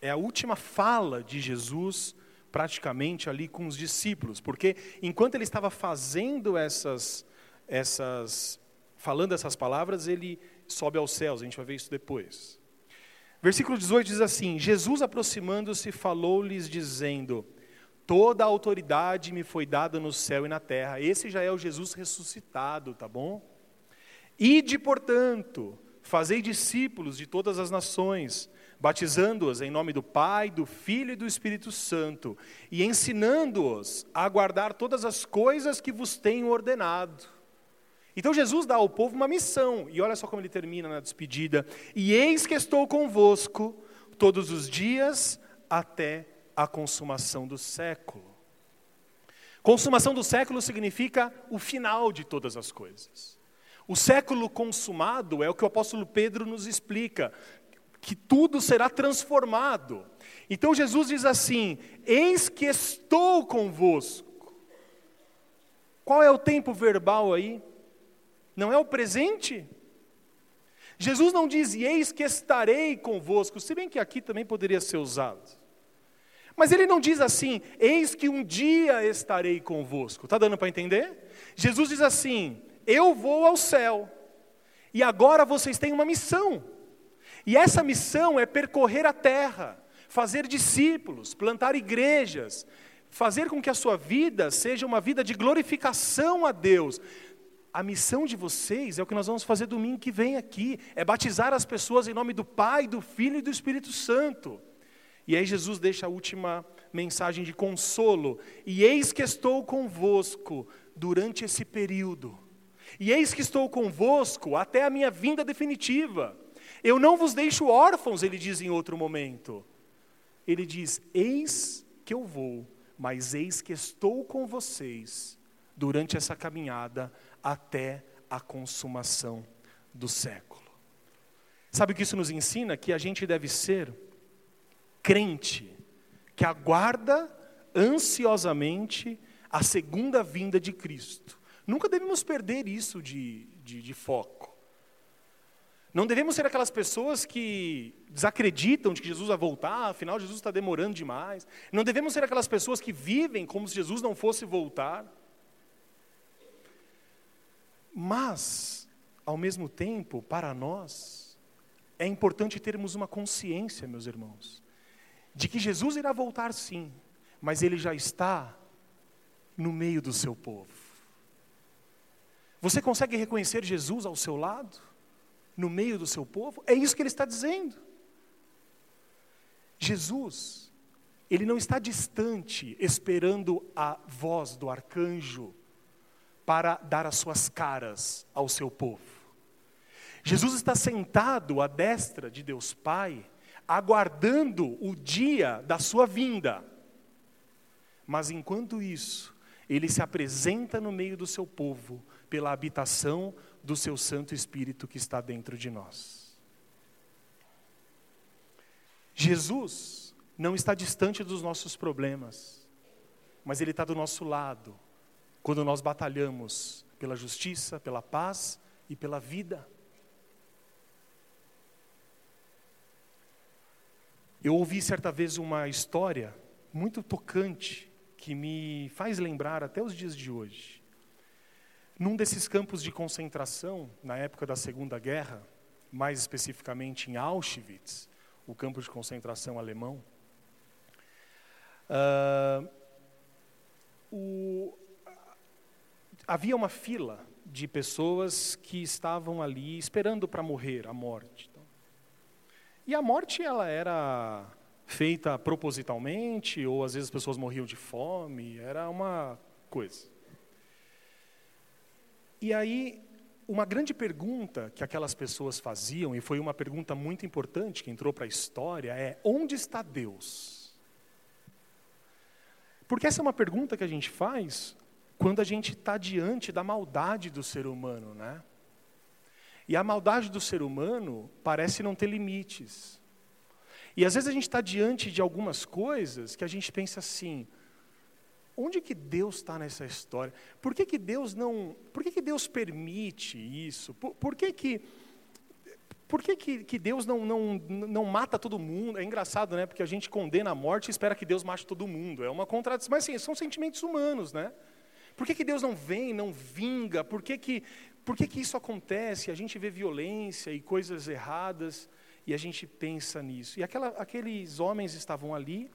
É a última fala de Jesus, praticamente ali com os discípulos, porque enquanto ele estava fazendo essas, essas, falando essas palavras, ele sobe aos céus. A gente vai ver isso depois. Versículo 18 diz assim: Jesus aproximando-se falou-lhes dizendo: Toda a autoridade me foi dada no céu e na terra. Esse já é o Jesus ressuscitado, tá bom? Ide, portanto, fazei discípulos de todas as nações, batizando-os em nome do Pai, do Filho e do Espírito Santo, e ensinando-os a guardar todas as coisas que vos tenho ordenado. Então Jesus dá ao povo uma missão, e olha só como ele termina na despedida: E eis que estou convosco todos os dias até a consumação do século. Consumação do século significa o final de todas as coisas. O século consumado é o que o apóstolo Pedro nos explica, que tudo será transformado. Então Jesus diz assim: Eis que estou convosco. Qual é o tempo verbal aí? Não é o presente? Jesus não diz, eis que estarei convosco, se bem que aqui também poderia ser usado. Mas ele não diz assim, eis que um dia estarei convosco. Está dando para entender? Jesus diz assim: eu vou ao céu. E agora vocês têm uma missão. E essa missão é percorrer a terra, fazer discípulos, plantar igrejas, fazer com que a sua vida seja uma vida de glorificação a Deus. A missão de vocês é o que nós vamos fazer domingo que vem aqui, é batizar as pessoas em nome do Pai, do Filho e do Espírito Santo. E aí Jesus deixa a última mensagem de consolo: E eis que estou convosco durante esse período e eis que estou convosco até a minha vinda definitiva. Eu não vos deixo órfãos, ele diz em outro momento. Ele diz: Eis que eu vou, mas eis que estou com vocês durante essa caminhada até a consumação do século. Sabe o que isso nos ensina? Que a gente deve ser crente, que aguarda ansiosamente a segunda vinda de Cristo. Nunca devemos perder isso de, de, de foco. Não devemos ser aquelas pessoas que desacreditam de que Jesus vai voltar, afinal Jesus está demorando demais. Não devemos ser aquelas pessoas que vivem como se Jesus não fosse voltar. Mas, ao mesmo tempo, para nós, é importante termos uma consciência, meus irmãos, de que Jesus irá voltar sim, mas ele já está no meio do seu povo. Você consegue reconhecer Jesus ao seu lado, no meio do seu povo? É isso que ele está dizendo. Jesus, ele não está distante, esperando a voz do arcanjo para dar as suas caras ao seu povo. Jesus está sentado à destra de Deus Pai, aguardando o dia da sua vinda. Mas enquanto isso, ele se apresenta no meio do seu povo pela habitação do seu Santo Espírito que está dentro de nós. Jesus não está distante dos nossos problemas, mas Ele está do nosso lado, quando nós batalhamos pela justiça, pela paz e pela vida. Eu ouvi certa vez uma história muito tocante que me faz lembrar até os dias de hoje. Num desses campos de concentração, na época da Segunda Guerra, mais especificamente em Auschwitz, o campo de concentração alemão, uh, o, havia uma fila de pessoas que estavam ali esperando para morrer, a morte. E a morte ela era feita propositalmente, ou às vezes as pessoas morriam de fome, era uma coisa. E aí, uma grande pergunta que aquelas pessoas faziam, e foi uma pergunta muito importante que entrou para a história, é: onde está Deus? Porque essa é uma pergunta que a gente faz quando a gente está diante da maldade do ser humano, né? E a maldade do ser humano parece não ter limites. E às vezes a gente está diante de algumas coisas que a gente pensa assim: onde que Deus está nessa história? Por que, que Deus não. Por que, que Deus permite isso? Por, por que, que. Por que, que, que, Deus não, não, não mata todo mundo? É engraçado, né? Porque a gente condena a morte e espera que Deus mate todo mundo. É uma contradição. Mas assim, são sentimentos humanos, né? Por que, que Deus não vem, não vinga? Por que, que, por que, que isso acontece? A gente vê violência e coisas erradas e a gente pensa nisso. E aquela, aqueles homens estavam ali,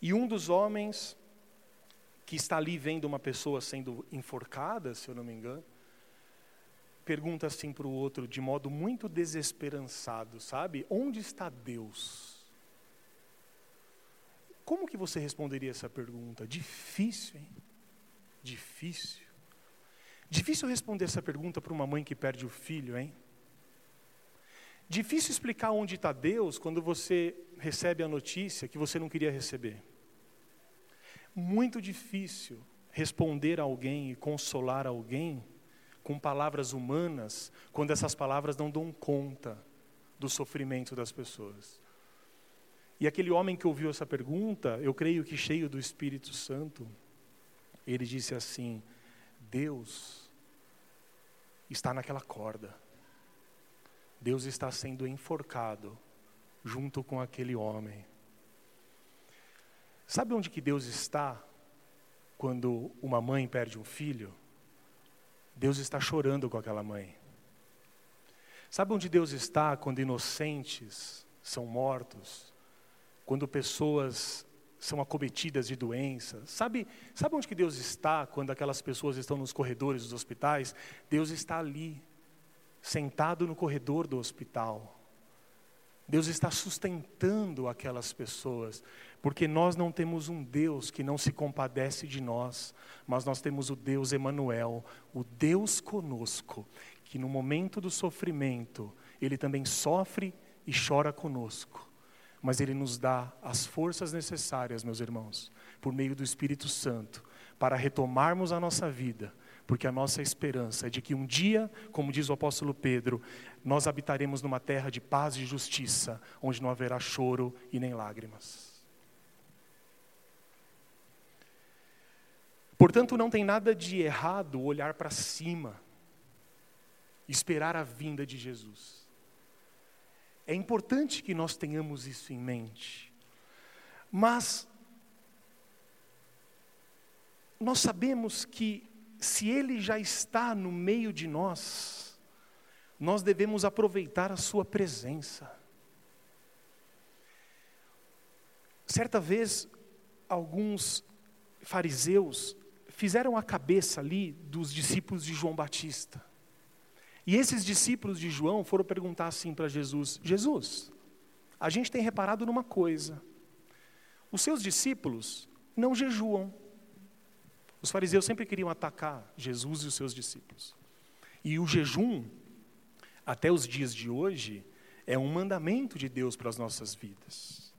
e um dos homens, que está ali vendo uma pessoa sendo enforcada, se eu não me engano, pergunta assim para o outro, de modo muito desesperançado, sabe? Onde está Deus? Como que você responderia essa pergunta? Difícil, hein? Difícil. Difícil responder essa pergunta para uma mãe que perde o filho, hein? Difícil explicar onde está Deus quando você recebe a notícia que você não queria receber. Muito difícil responder a alguém e consolar alguém com palavras humanas quando essas palavras não dão conta do sofrimento das pessoas. E aquele homem que ouviu essa pergunta, eu creio que cheio do Espírito Santo, ele disse assim: Deus está naquela corda. Deus está sendo enforcado junto com aquele homem. Sabe onde que Deus está quando uma mãe perde um filho? Deus está chorando com aquela mãe. Sabe onde Deus está quando inocentes são mortos? Quando pessoas são acometidas de doenças. Sabe, sabe onde que Deus está quando aquelas pessoas estão nos corredores dos hospitais? Deus está ali, sentado no corredor do hospital. Deus está sustentando aquelas pessoas, porque nós não temos um Deus que não se compadece de nós, mas nós temos o Deus Emanuel, o Deus conosco, que no momento do sofrimento, ele também sofre e chora conosco. Mas ele nos dá as forças necessárias, meus irmãos, por meio do Espírito Santo, para retomarmos a nossa vida porque a nossa esperança é de que um dia, como diz o apóstolo Pedro, nós habitaremos numa terra de paz e justiça, onde não haverá choro e nem lágrimas. Portanto, não tem nada de errado olhar para cima, esperar a vinda de Jesus. É importante que nós tenhamos isso em mente. Mas nós sabemos que se Ele já está no meio de nós, nós devemos aproveitar a Sua presença. Certa vez, alguns fariseus fizeram a cabeça ali dos discípulos de João Batista. E esses discípulos de João foram perguntar assim para Jesus: Jesus, a gente tem reparado numa coisa. Os seus discípulos não jejuam. Os fariseus sempre queriam atacar Jesus e os seus discípulos. E o jejum, até os dias de hoje, é um mandamento de Deus para as nossas vidas.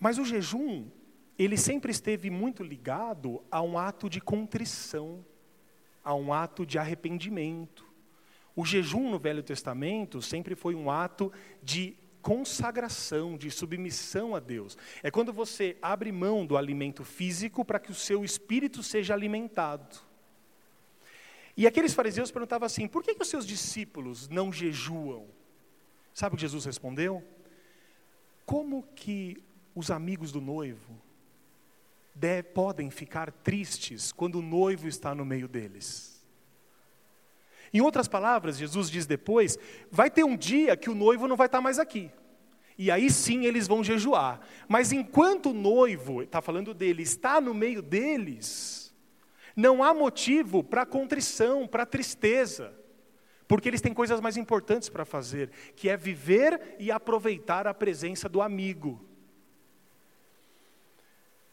Mas o jejum, ele sempre esteve muito ligado a um ato de contrição, a um ato de arrependimento. O jejum no Velho Testamento sempre foi um ato de consagração, de submissão a Deus. É quando você abre mão do alimento físico para que o seu espírito seja alimentado. E aqueles fariseus perguntavam assim: por que, que os seus discípulos não jejuam? Sabe o que Jesus respondeu? Como que os amigos do noivo de, podem ficar tristes quando o noivo está no meio deles? Em outras palavras, Jesus diz depois: vai ter um dia que o noivo não vai estar mais aqui. E aí sim eles vão jejuar. Mas enquanto o noivo, está falando dele, está no meio deles, não há motivo para contrição, para tristeza. Porque eles têm coisas mais importantes para fazer, que é viver e aproveitar a presença do amigo.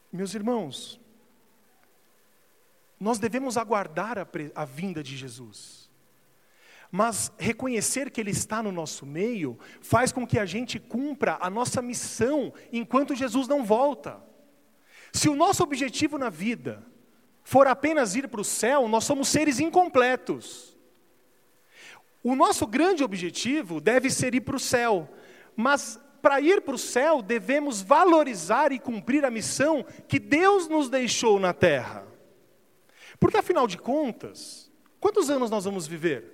Meus irmãos, nós devemos aguardar a, a vinda de Jesus mas reconhecer que Ele está no nosso meio faz com que a gente cumpra a nossa missão enquanto Jesus não volta. Se o nosso objetivo na vida for apenas ir para o céu, nós somos seres incompletos. O nosso grande objetivo deve ser ir para o céu, mas para ir para o céu devemos valorizar e cumprir a missão que Deus nos deixou na terra. Porque afinal de contas, quantos anos nós vamos viver?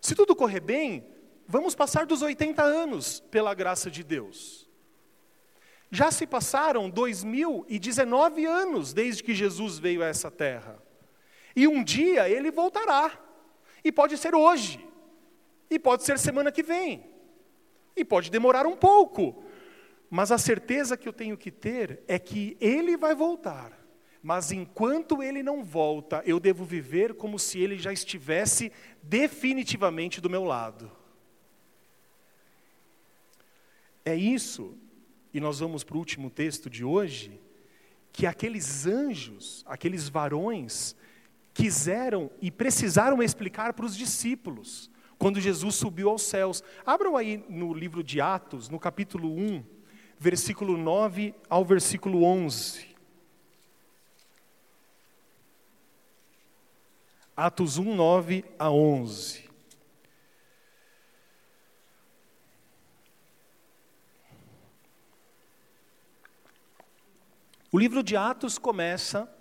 Se tudo correr bem, vamos passar dos 80 anos pela graça de Deus. Já se passaram 2019 anos desde que Jesus veio a essa terra. E um dia ele voltará. E pode ser hoje. E pode ser semana que vem. E pode demorar um pouco. Mas a certeza que eu tenho que ter é que ele vai voltar. Mas enquanto ele não volta, eu devo viver como se ele já estivesse definitivamente do meu lado. É isso, e nós vamos para o último texto de hoje, que aqueles anjos, aqueles varões, quiseram e precisaram explicar para os discípulos, quando Jesus subiu aos céus. Abram aí no livro de Atos, no capítulo 1, versículo 9 ao versículo 11. Atos 1, 9 a 11. O livro de Atos começa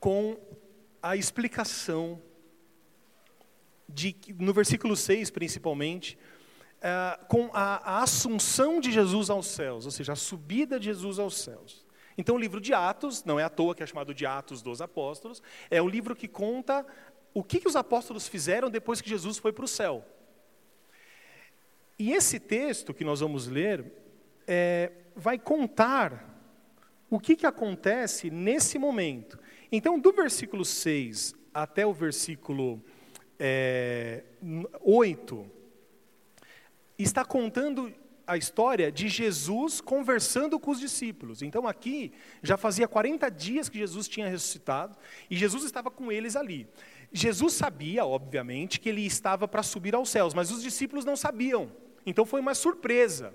com a explicação, de, no versículo 6 principalmente, uh, com a, a assunção de Jesus aos céus, ou seja, a subida de Jesus aos céus. Então, o livro de Atos, não é à toa que é chamado de Atos dos Apóstolos, é o livro que conta o que, que os apóstolos fizeram depois que Jesus foi para o céu. E esse texto que nós vamos ler é, vai contar o que, que acontece nesse momento. Então, do versículo 6 até o versículo é, 8, está contando a história de Jesus conversando com os discípulos. Então aqui já fazia 40 dias que Jesus tinha ressuscitado e Jesus estava com eles ali. Jesus sabia, obviamente, que ele estava para subir aos céus, mas os discípulos não sabiam. Então foi uma surpresa.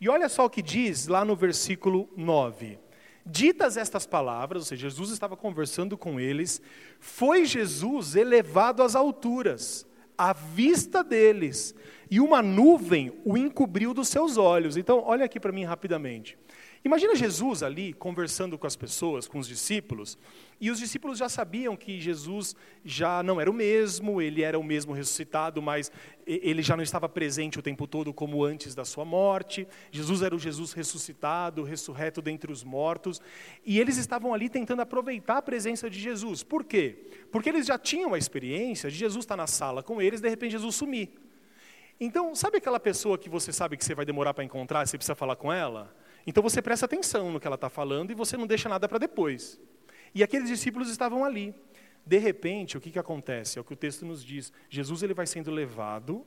E olha só o que diz lá no versículo 9. Ditas estas palavras, ou seja, Jesus estava conversando com eles, foi Jesus elevado às alturas, à vista deles, e uma nuvem o encobriu dos seus olhos. Então, olha aqui para mim rapidamente. Imagina Jesus ali conversando com as pessoas, com os discípulos, e os discípulos já sabiam que Jesus já não era o mesmo, ele era o mesmo ressuscitado, mas ele já não estava presente o tempo todo como antes da sua morte. Jesus era o Jesus ressuscitado, ressurreto dentre os mortos, e eles estavam ali tentando aproveitar a presença de Jesus. Por quê? Porque eles já tinham a experiência de Jesus estar na sala com eles, de repente Jesus sumir. Então, sabe aquela pessoa que você sabe que você vai demorar para encontrar, você precisa falar com ela? Então você presta atenção no que ela está falando e você não deixa nada para depois. E aqueles discípulos estavam ali. De repente, o que, que acontece? É o que o texto nos diz. Jesus ele vai sendo levado,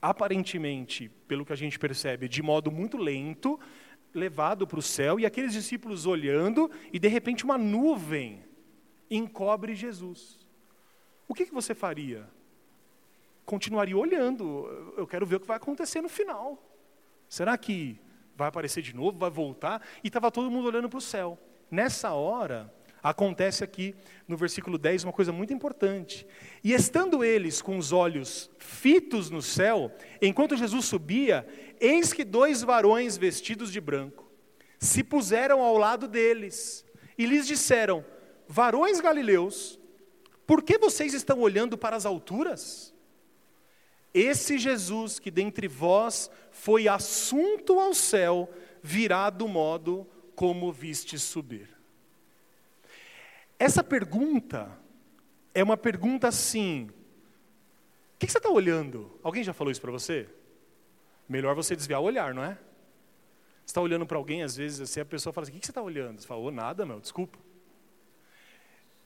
aparentemente, pelo que a gente percebe, de modo muito lento, levado para o céu, e aqueles discípulos olhando, e de repente uma nuvem encobre Jesus. O que, que você faria? Continuaria olhando. Eu quero ver o que vai acontecer no final. Será que vai aparecer de novo, vai voltar, e estava todo mundo olhando para o céu. Nessa hora, acontece aqui no versículo 10 uma coisa muito importante. E estando eles com os olhos fitos no céu, enquanto Jesus subia, eis que dois varões vestidos de branco se puseram ao lado deles e lhes disseram: Varões galileus, por que vocês estão olhando para as alturas? Esse Jesus que dentre vós foi assunto ao céu, virá do modo como viste subir. Essa pergunta é uma pergunta assim: o que você está olhando? Alguém já falou isso para você? Melhor você desviar o olhar, não é? Você está olhando para alguém, às vezes, assim, a pessoa fala assim: o que você está olhando? Você fala: oh, nada, meu, desculpa.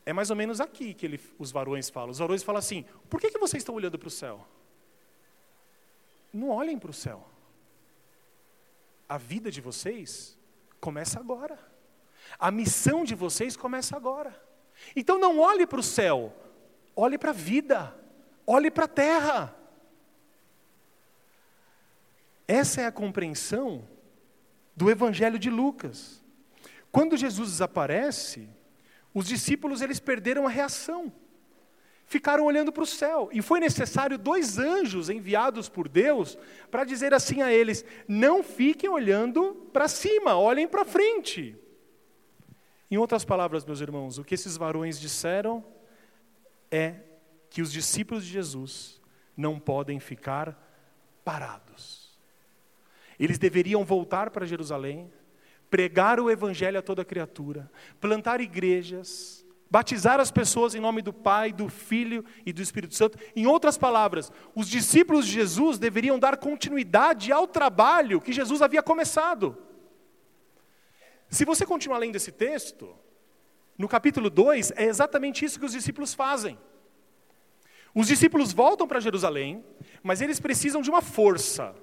É mais ou menos aqui que ele, os varões falam. Os varões falam assim: por que, que vocês estão olhando para o céu? Não olhem para o céu. A vida de vocês começa agora. A missão de vocês começa agora. Então não olhe para o céu, olhe para a vida, olhe para a terra. Essa é a compreensão do Evangelho de Lucas. Quando Jesus desaparece, os discípulos eles perderam a reação ficaram olhando para o céu. E foi necessário dois anjos enviados por Deus para dizer assim a eles: não fiquem olhando para cima, olhem para frente. Em outras palavras, meus irmãos, o que esses varões disseram é que os discípulos de Jesus não podem ficar parados. Eles deveriam voltar para Jerusalém, pregar o evangelho a toda criatura, plantar igrejas, batizar as pessoas em nome do Pai, do Filho e do Espírito Santo. Em outras palavras, os discípulos de Jesus deveriam dar continuidade ao trabalho que Jesus havia começado. Se você continuar lendo esse texto, no capítulo 2, é exatamente isso que os discípulos fazem. Os discípulos voltam para Jerusalém, mas eles precisam de uma força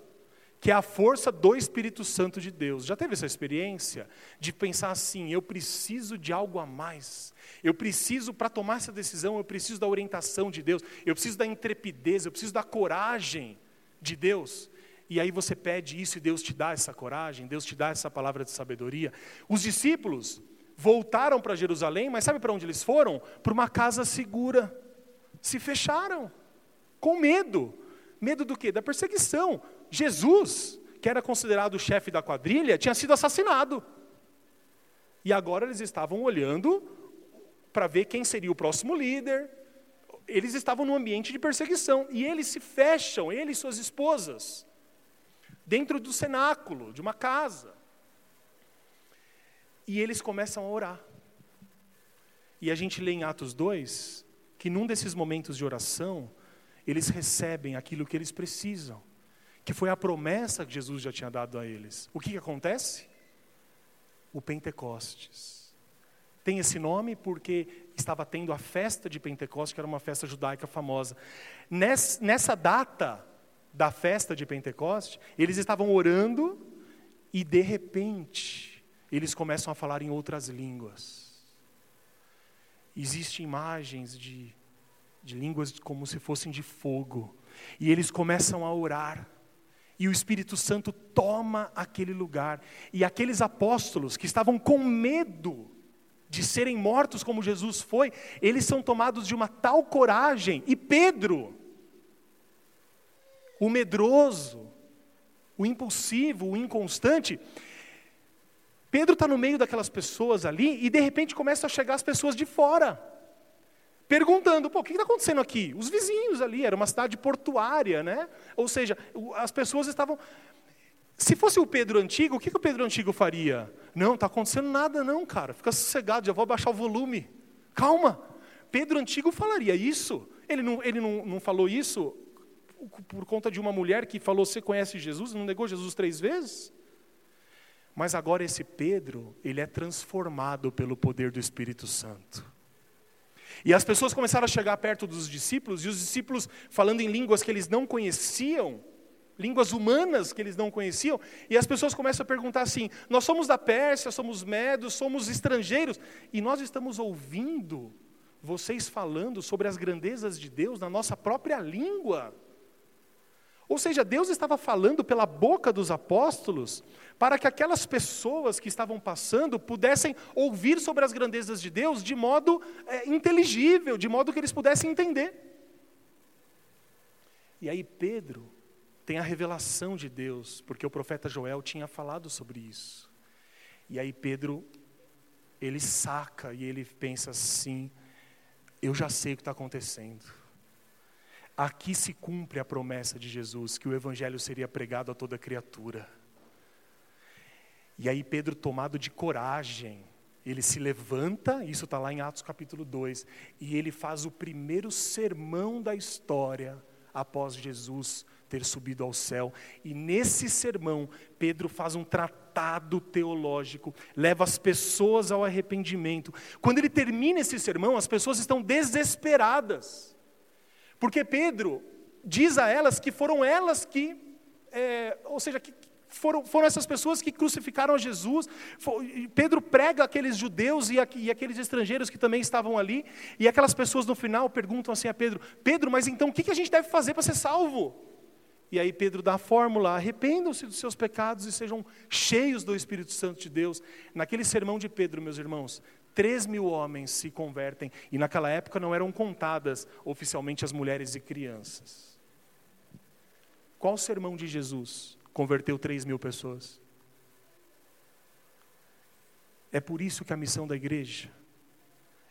que é a força do Espírito Santo de Deus. Já teve essa experiência de pensar assim: eu preciso de algo a mais. Eu preciso, para tomar essa decisão, eu preciso da orientação de Deus, eu preciso da intrepidez, eu preciso da coragem de Deus. E aí você pede isso e Deus te dá essa coragem, Deus te dá essa palavra de sabedoria. Os discípulos voltaram para Jerusalém, mas sabe para onde eles foram? Para uma casa segura. Se fecharam, com medo. Medo do quê? Da perseguição. Jesus, que era considerado o chefe da quadrilha, tinha sido assassinado. E agora eles estavam olhando para ver quem seria o próximo líder. Eles estavam num ambiente de perseguição. E eles se fecham, ele e suas esposas, dentro do cenáculo, de uma casa. E eles começam a orar. E a gente lê em Atos 2 que num desses momentos de oração, eles recebem aquilo que eles precisam que foi a promessa que Jesus já tinha dado a eles. O que, que acontece? O Pentecostes. Tem esse nome porque estava tendo a festa de Pentecostes, que era uma festa judaica famosa. Nessa data da festa de Pentecostes, eles estavam orando e de repente eles começam a falar em outras línguas. Existem imagens de, de línguas como se fossem de fogo. E eles começam a orar e o Espírito Santo toma aquele lugar. E aqueles apóstolos que estavam com medo de serem mortos como Jesus foi, eles são tomados de uma tal coragem. E Pedro, o medroso, o impulsivo, o inconstante, Pedro está no meio daquelas pessoas ali e de repente começam a chegar as pessoas de fora, perguntando: pô, o que está acontecendo aqui? Os vizinhos ali, era uma cidade portuária, né? Ou seja, as pessoas estavam. Se fosse o Pedro antigo, o que, que o Pedro antigo faria? Não, está acontecendo nada, não, cara. Fica sossegado, já vou abaixar o volume. Calma. Pedro antigo falaria isso. Ele não, ele não, não falou isso por conta de uma mulher que falou: Você conhece Jesus? Não negou Jesus três vezes? Mas agora esse Pedro, ele é transformado pelo poder do Espírito Santo. E as pessoas começaram a chegar perto dos discípulos, e os discípulos falando em línguas que eles não conheciam, línguas humanas que eles não conheciam, e as pessoas começam a perguntar assim: Nós somos da Pérsia, somos medos, somos estrangeiros, e nós estamos ouvindo vocês falando sobre as grandezas de Deus na nossa própria língua. Ou seja, Deus estava falando pela boca dos apóstolos para que aquelas pessoas que estavam passando pudessem ouvir sobre as grandezas de Deus de modo é, inteligível, de modo que eles pudessem entender. E aí Pedro tem a revelação de Deus, porque o profeta Joel tinha falado sobre isso. E aí Pedro, ele saca e ele pensa assim: eu já sei o que está acontecendo. Aqui se cumpre a promessa de Jesus, que o Evangelho seria pregado a toda criatura. E aí, Pedro, tomado de coragem, ele se levanta, isso está lá em Atos capítulo 2, e ele faz o primeiro sermão da história após Jesus ter subido ao céu. E nesse sermão, Pedro faz um tratado teológico, leva as pessoas ao arrependimento. Quando ele termina esse sermão, as pessoas estão desesperadas. Porque Pedro diz a elas que foram elas que, é, ou seja, que foram, foram essas pessoas que crucificaram Jesus. Pedro prega aqueles judeus e, e aqueles estrangeiros que também estavam ali, e aquelas pessoas no final perguntam assim a Pedro: Pedro, mas então o que a gente deve fazer para ser salvo? E aí Pedro dá a fórmula: arrependam-se dos seus pecados e sejam cheios do Espírito Santo de Deus. Naquele sermão de Pedro, meus irmãos, Três mil homens se convertem, e naquela época não eram contadas oficialmente as mulheres e crianças. Qual sermão de Jesus converteu três mil pessoas? É por isso que a missão da igreja,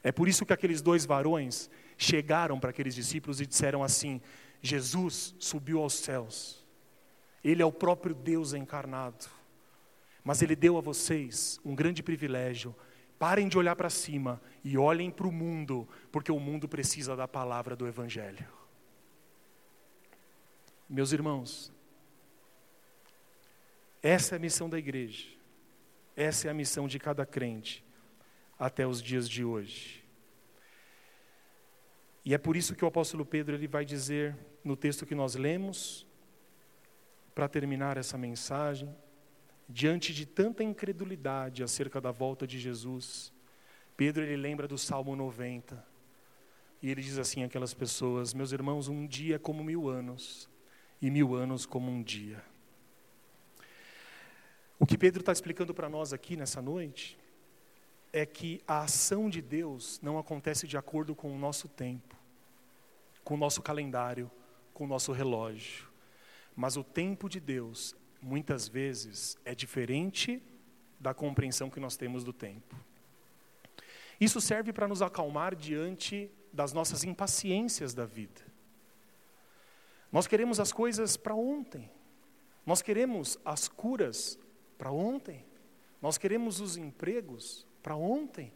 é por isso que aqueles dois varões chegaram para aqueles discípulos e disseram assim: Jesus subiu aos céus, Ele é o próprio Deus encarnado, mas Ele deu a vocês um grande privilégio Parem de olhar para cima e olhem para o mundo, porque o mundo precisa da palavra do Evangelho. Meus irmãos, essa é a missão da igreja, essa é a missão de cada crente até os dias de hoje. E é por isso que o apóstolo Pedro ele vai dizer no texto que nós lemos, para terminar essa mensagem, diante de tanta incredulidade acerca da volta de Jesus, Pedro ele lembra do Salmo 90. E ele diz assim àquelas pessoas: Meus irmãos, um dia é como mil anos, e mil anos como um dia. O que Pedro está explicando para nós aqui nessa noite é que a ação de Deus não acontece de acordo com o nosso tempo, com o nosso calendário, com o nosso relógio. Mas o tempo de Deus muitas vezes é diferente da compreensão que nós temos do tempo. Isso serve para nos acalmar diante das nossas impaciências da vida. Nós queremos as coisas para ontem. Nós queremos as curas para ontem. Nós queremos os empregos para ontem.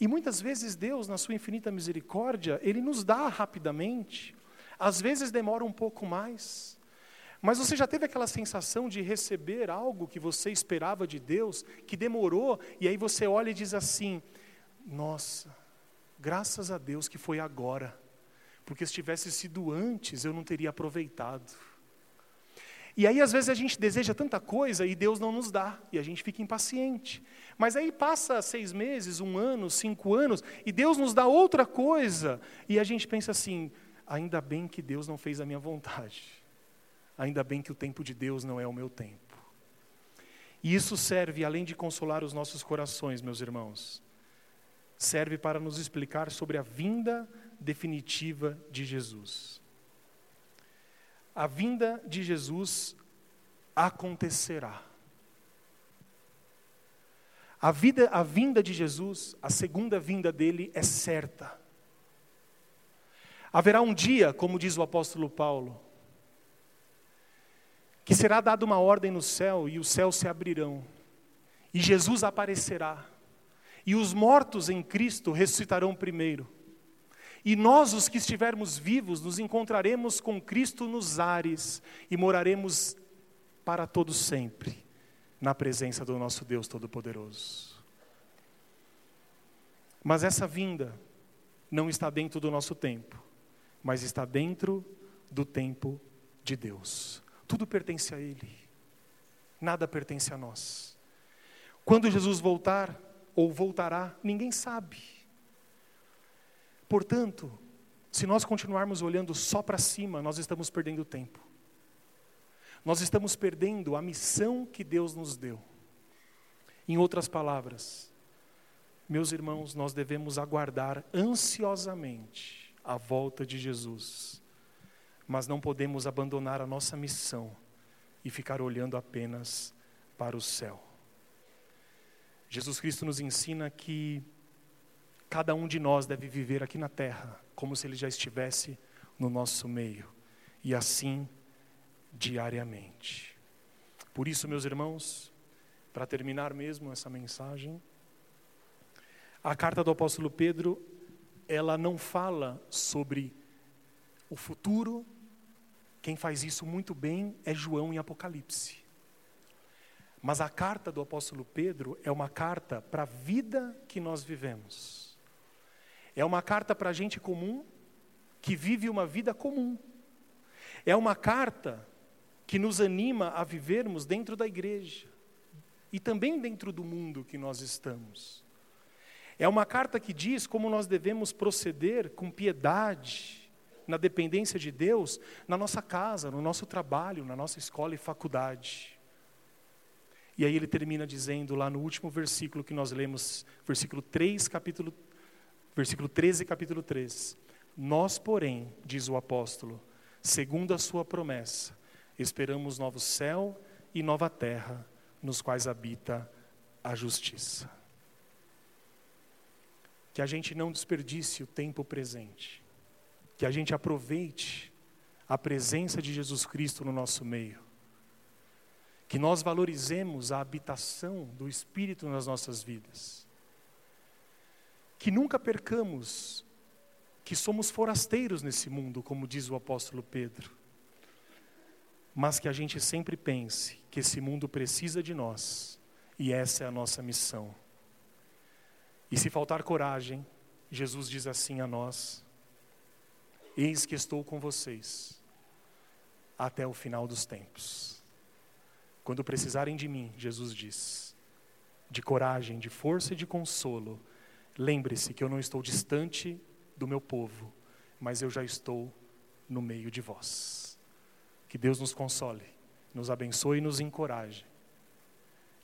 E muitas vezes Deus, na sua infinita misericórdia, Ele nos dá rapidamente. Às vezes demora um pouco mais. Mas você já teve aquela sensação de receber algo que você esperava de Deus, que demorou, e aí você olha e diz assim: Nossa, graças a Deus que foi agora, porque se tivesse sido antes eu não teria aproveitado. E aí, às vezes, a gente deseja tanta coisa e Deus não nos dá, e a gente fica impaciente. Mas aí passa seis meses, um ano, cinco anos, e Deus nos dá outra coisa, e a gente pensa assim: ainda bem que Deus não fez a minha vontade. Ainda bem que o tempo de Deus não é o meu tempo. E isso serve, além de consolar os nossos corações, meus irmãos, serve para nos explicar sobre a vinda definitiva de Jesus. A vinda de Jesus acontecerá. A, vida, a vinda de Jesus, a segunda vinda dele é certa. Haverá um dia, como diz o apóstolo Paulo, que será dada uma ordem no céu e os céus se abrirão, e Jesus aparecerá, e os mortos em Cristo ressuscitarão primeiro. E nós, os que estivermos vivos, nos encontraremos com Cristo nos ares e moraremos para todo sempre na presença do nosso Deus Todo-Poderoso. Mas essa vinda não está dentro do nosso tempo, mas está dentro do tempo de Deus. Tudo pertence a Ele, nada pertence a nós. Quando Jesus voltar ou voltará, ninguém sabe. Portanto, se nós continuarmos olhando só para cima, nós estamos perdendo tempo. Nós estamos perdendo a missão que Deus nos deu. Em outras palavras, meus irmãos, nós devemos aguardar ansiosamente a volta de Jesus, mas não podemos abandonar a nossa missão e ficar olhando apenas para o céu. Jesus Cristo nos ensina que cada um de nós deve viver aqui na terra como se ele já estivesse no nosso meio, e assim diariamente. Por isso, meus irmãos, para terminar mesmo essa mensagem, a carta do apóstolo Pedro, ela não fala sobre o futuro, quem faz isso muito bem é João em Apocalipse. Mas a carta do apóstolo Pedro é uma carta para a vida que nós vivemos. É uma carta para a gente comum, que vive uma vida comum. É uma carta que nos anima a vivermos dentro da igreja e também dentro do mundo que nós estamos. É uma carta que diz como nós devemos proceder com piedade, na dependência de Deus, na nossa casa, no nosso trabalho, na nossa escola e faculdade. E aí ele termina dizendo lá no último versículo que nós lemos, versículo 3, capítulo versículo 13, capítulo 3. Nós, porém, diz o apóstolo, segundo a sua promessa, esperamos novo céu e nova terra, nos quais habita a justiça. Que a gente não desperdice o tempo presente, que a gente aproveite a presença de Jesus Cristo no nosso meio, que nós valorizemos a habitação do Espírito nas nossas vidas, que nunca percamos que somos forasteiros nesse mundo, como diz o apóstolo Pedro. Mas que a gente sempre pense que esse mundo precisa de nós e essa é a nossa missão. E se faltar coragem, Jesus diz assim a nós: Eis que estou com vocês até o final dos tempos. Quando precisarem de mim, Jesus diz, de coragem, de força e de consolo, lembre-se que eu não estou distante do meu povo, mas eu já estou no meio de vós. Que Deus nos console, nos abençoe e nos encoraje.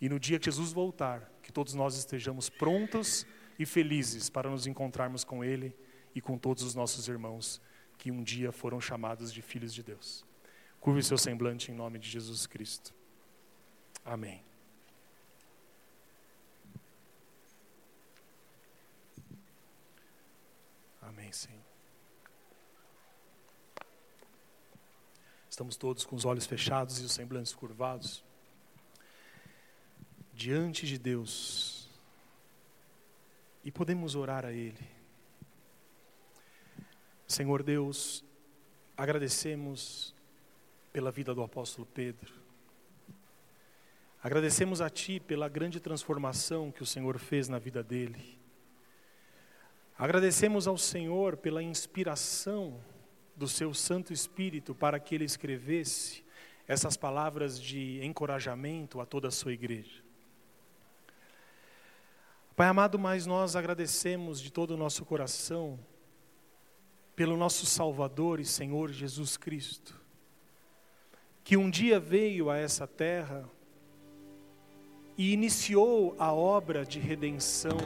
E no dia que Jesus voltar, que todos nós estejamos prontos e felizes para nos encontrarmos com Ele e com todos os nossos irmãos que um dia foram chamados de filhos de Deus. Curve seu semblante em nome de Jesus Cristo. Amém. Amém, Senhor. Estamos todos com os olhos fechados e os semblantes curvados. Diante de Deus. E podemos orar a Ele. Senhor Deus, agradecemos pela vida do apóstolo Pedro. Agradecemos a Ti pela grande transformação que o Senhor fez na vida dele. Agradecemos ao Senhor pela inspiração do seu Santo Espírito para que ele escrevesse essas palavras de encorajamento a toda a sua igreja. Pai amado, mas nós agradecemos de todo o nosso coração pelo nosso Salvador e Senhor Jesus Cristo, que um dia veio a essa terra e iniciou a obra de redenção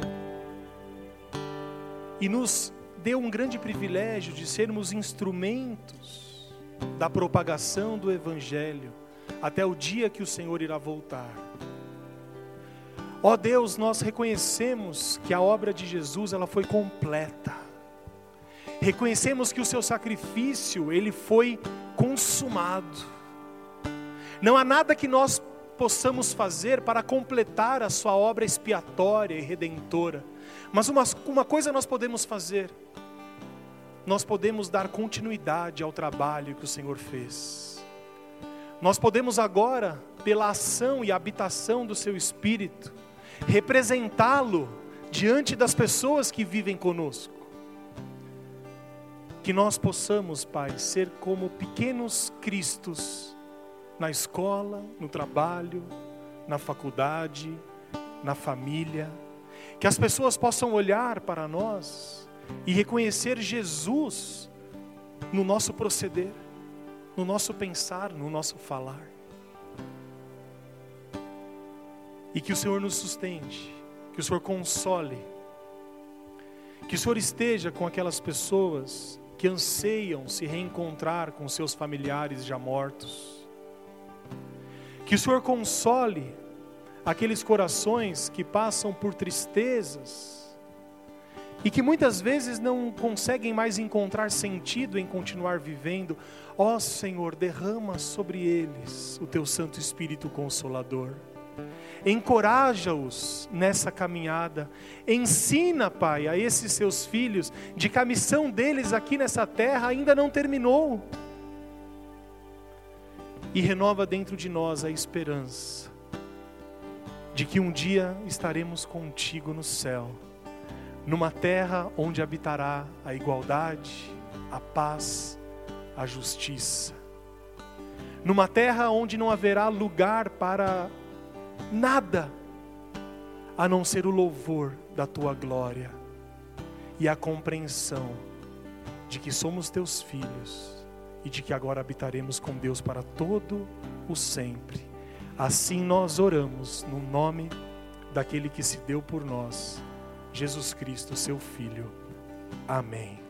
e nos deu um grande privilégio de sermos instrumentos da propagação do Evangelho até o dia que o Senhor irá voltar. Ó Deus, nós reconhecemos que a obra de Jesus ela foi completa. Reconhecemos que o seu sacrifício ele foi consumado. Não há nada que nós possamos fazer para completar a sua obra expiatória e redentora. Mas uma, uma coisa nós podemos fazer, nós podemos dar continuidade ao trabalho que o Senhor fez. Nós podemos agora, pela ação e habitação do Seu Espírito, representá-lo diante das pessoas que vivem conosco. Que nós possamos, Pai, ser como pequenos cristos na escola, no trabalho, na faculdade, na família. Que as pessoas possam olhar para nós e reconhecer Jesus no nosso proceder, no nosso pensar, no nosso falar. E que o Senhor nos sustente, que o Senhor console, que o Senhor esteja com aquelas pessoas que anseiam se reencontrar com seus familiares já mortos que o Senhor console aqueles corações que passam por tristezas e que muitas vezes não conseguem mais encontrar sentido em continuar vivendo. Ó Senhor, derrama sobre eles o teu Santo Espírito Consolador. Encoraja-os nessa caminhada. Ensina, Pai, a esses seus filhos de que a missão deles aqui nessa terra ainda não terminou e renova dentro de nós a esperança de que um dia estaremos contigo no céu, numa terra onde habitará a igualdade, a paz, a justiça. Numa terra onde não haverá lugar para nada a não ser o louvor da tua glória e a compreensão de que somos teus filhos e de que agora habitaremos com Deus para todo o sempre. Assim nós oramos no nome daquele que se deu por nós, Jesus Cristo, seu Filho. Amém.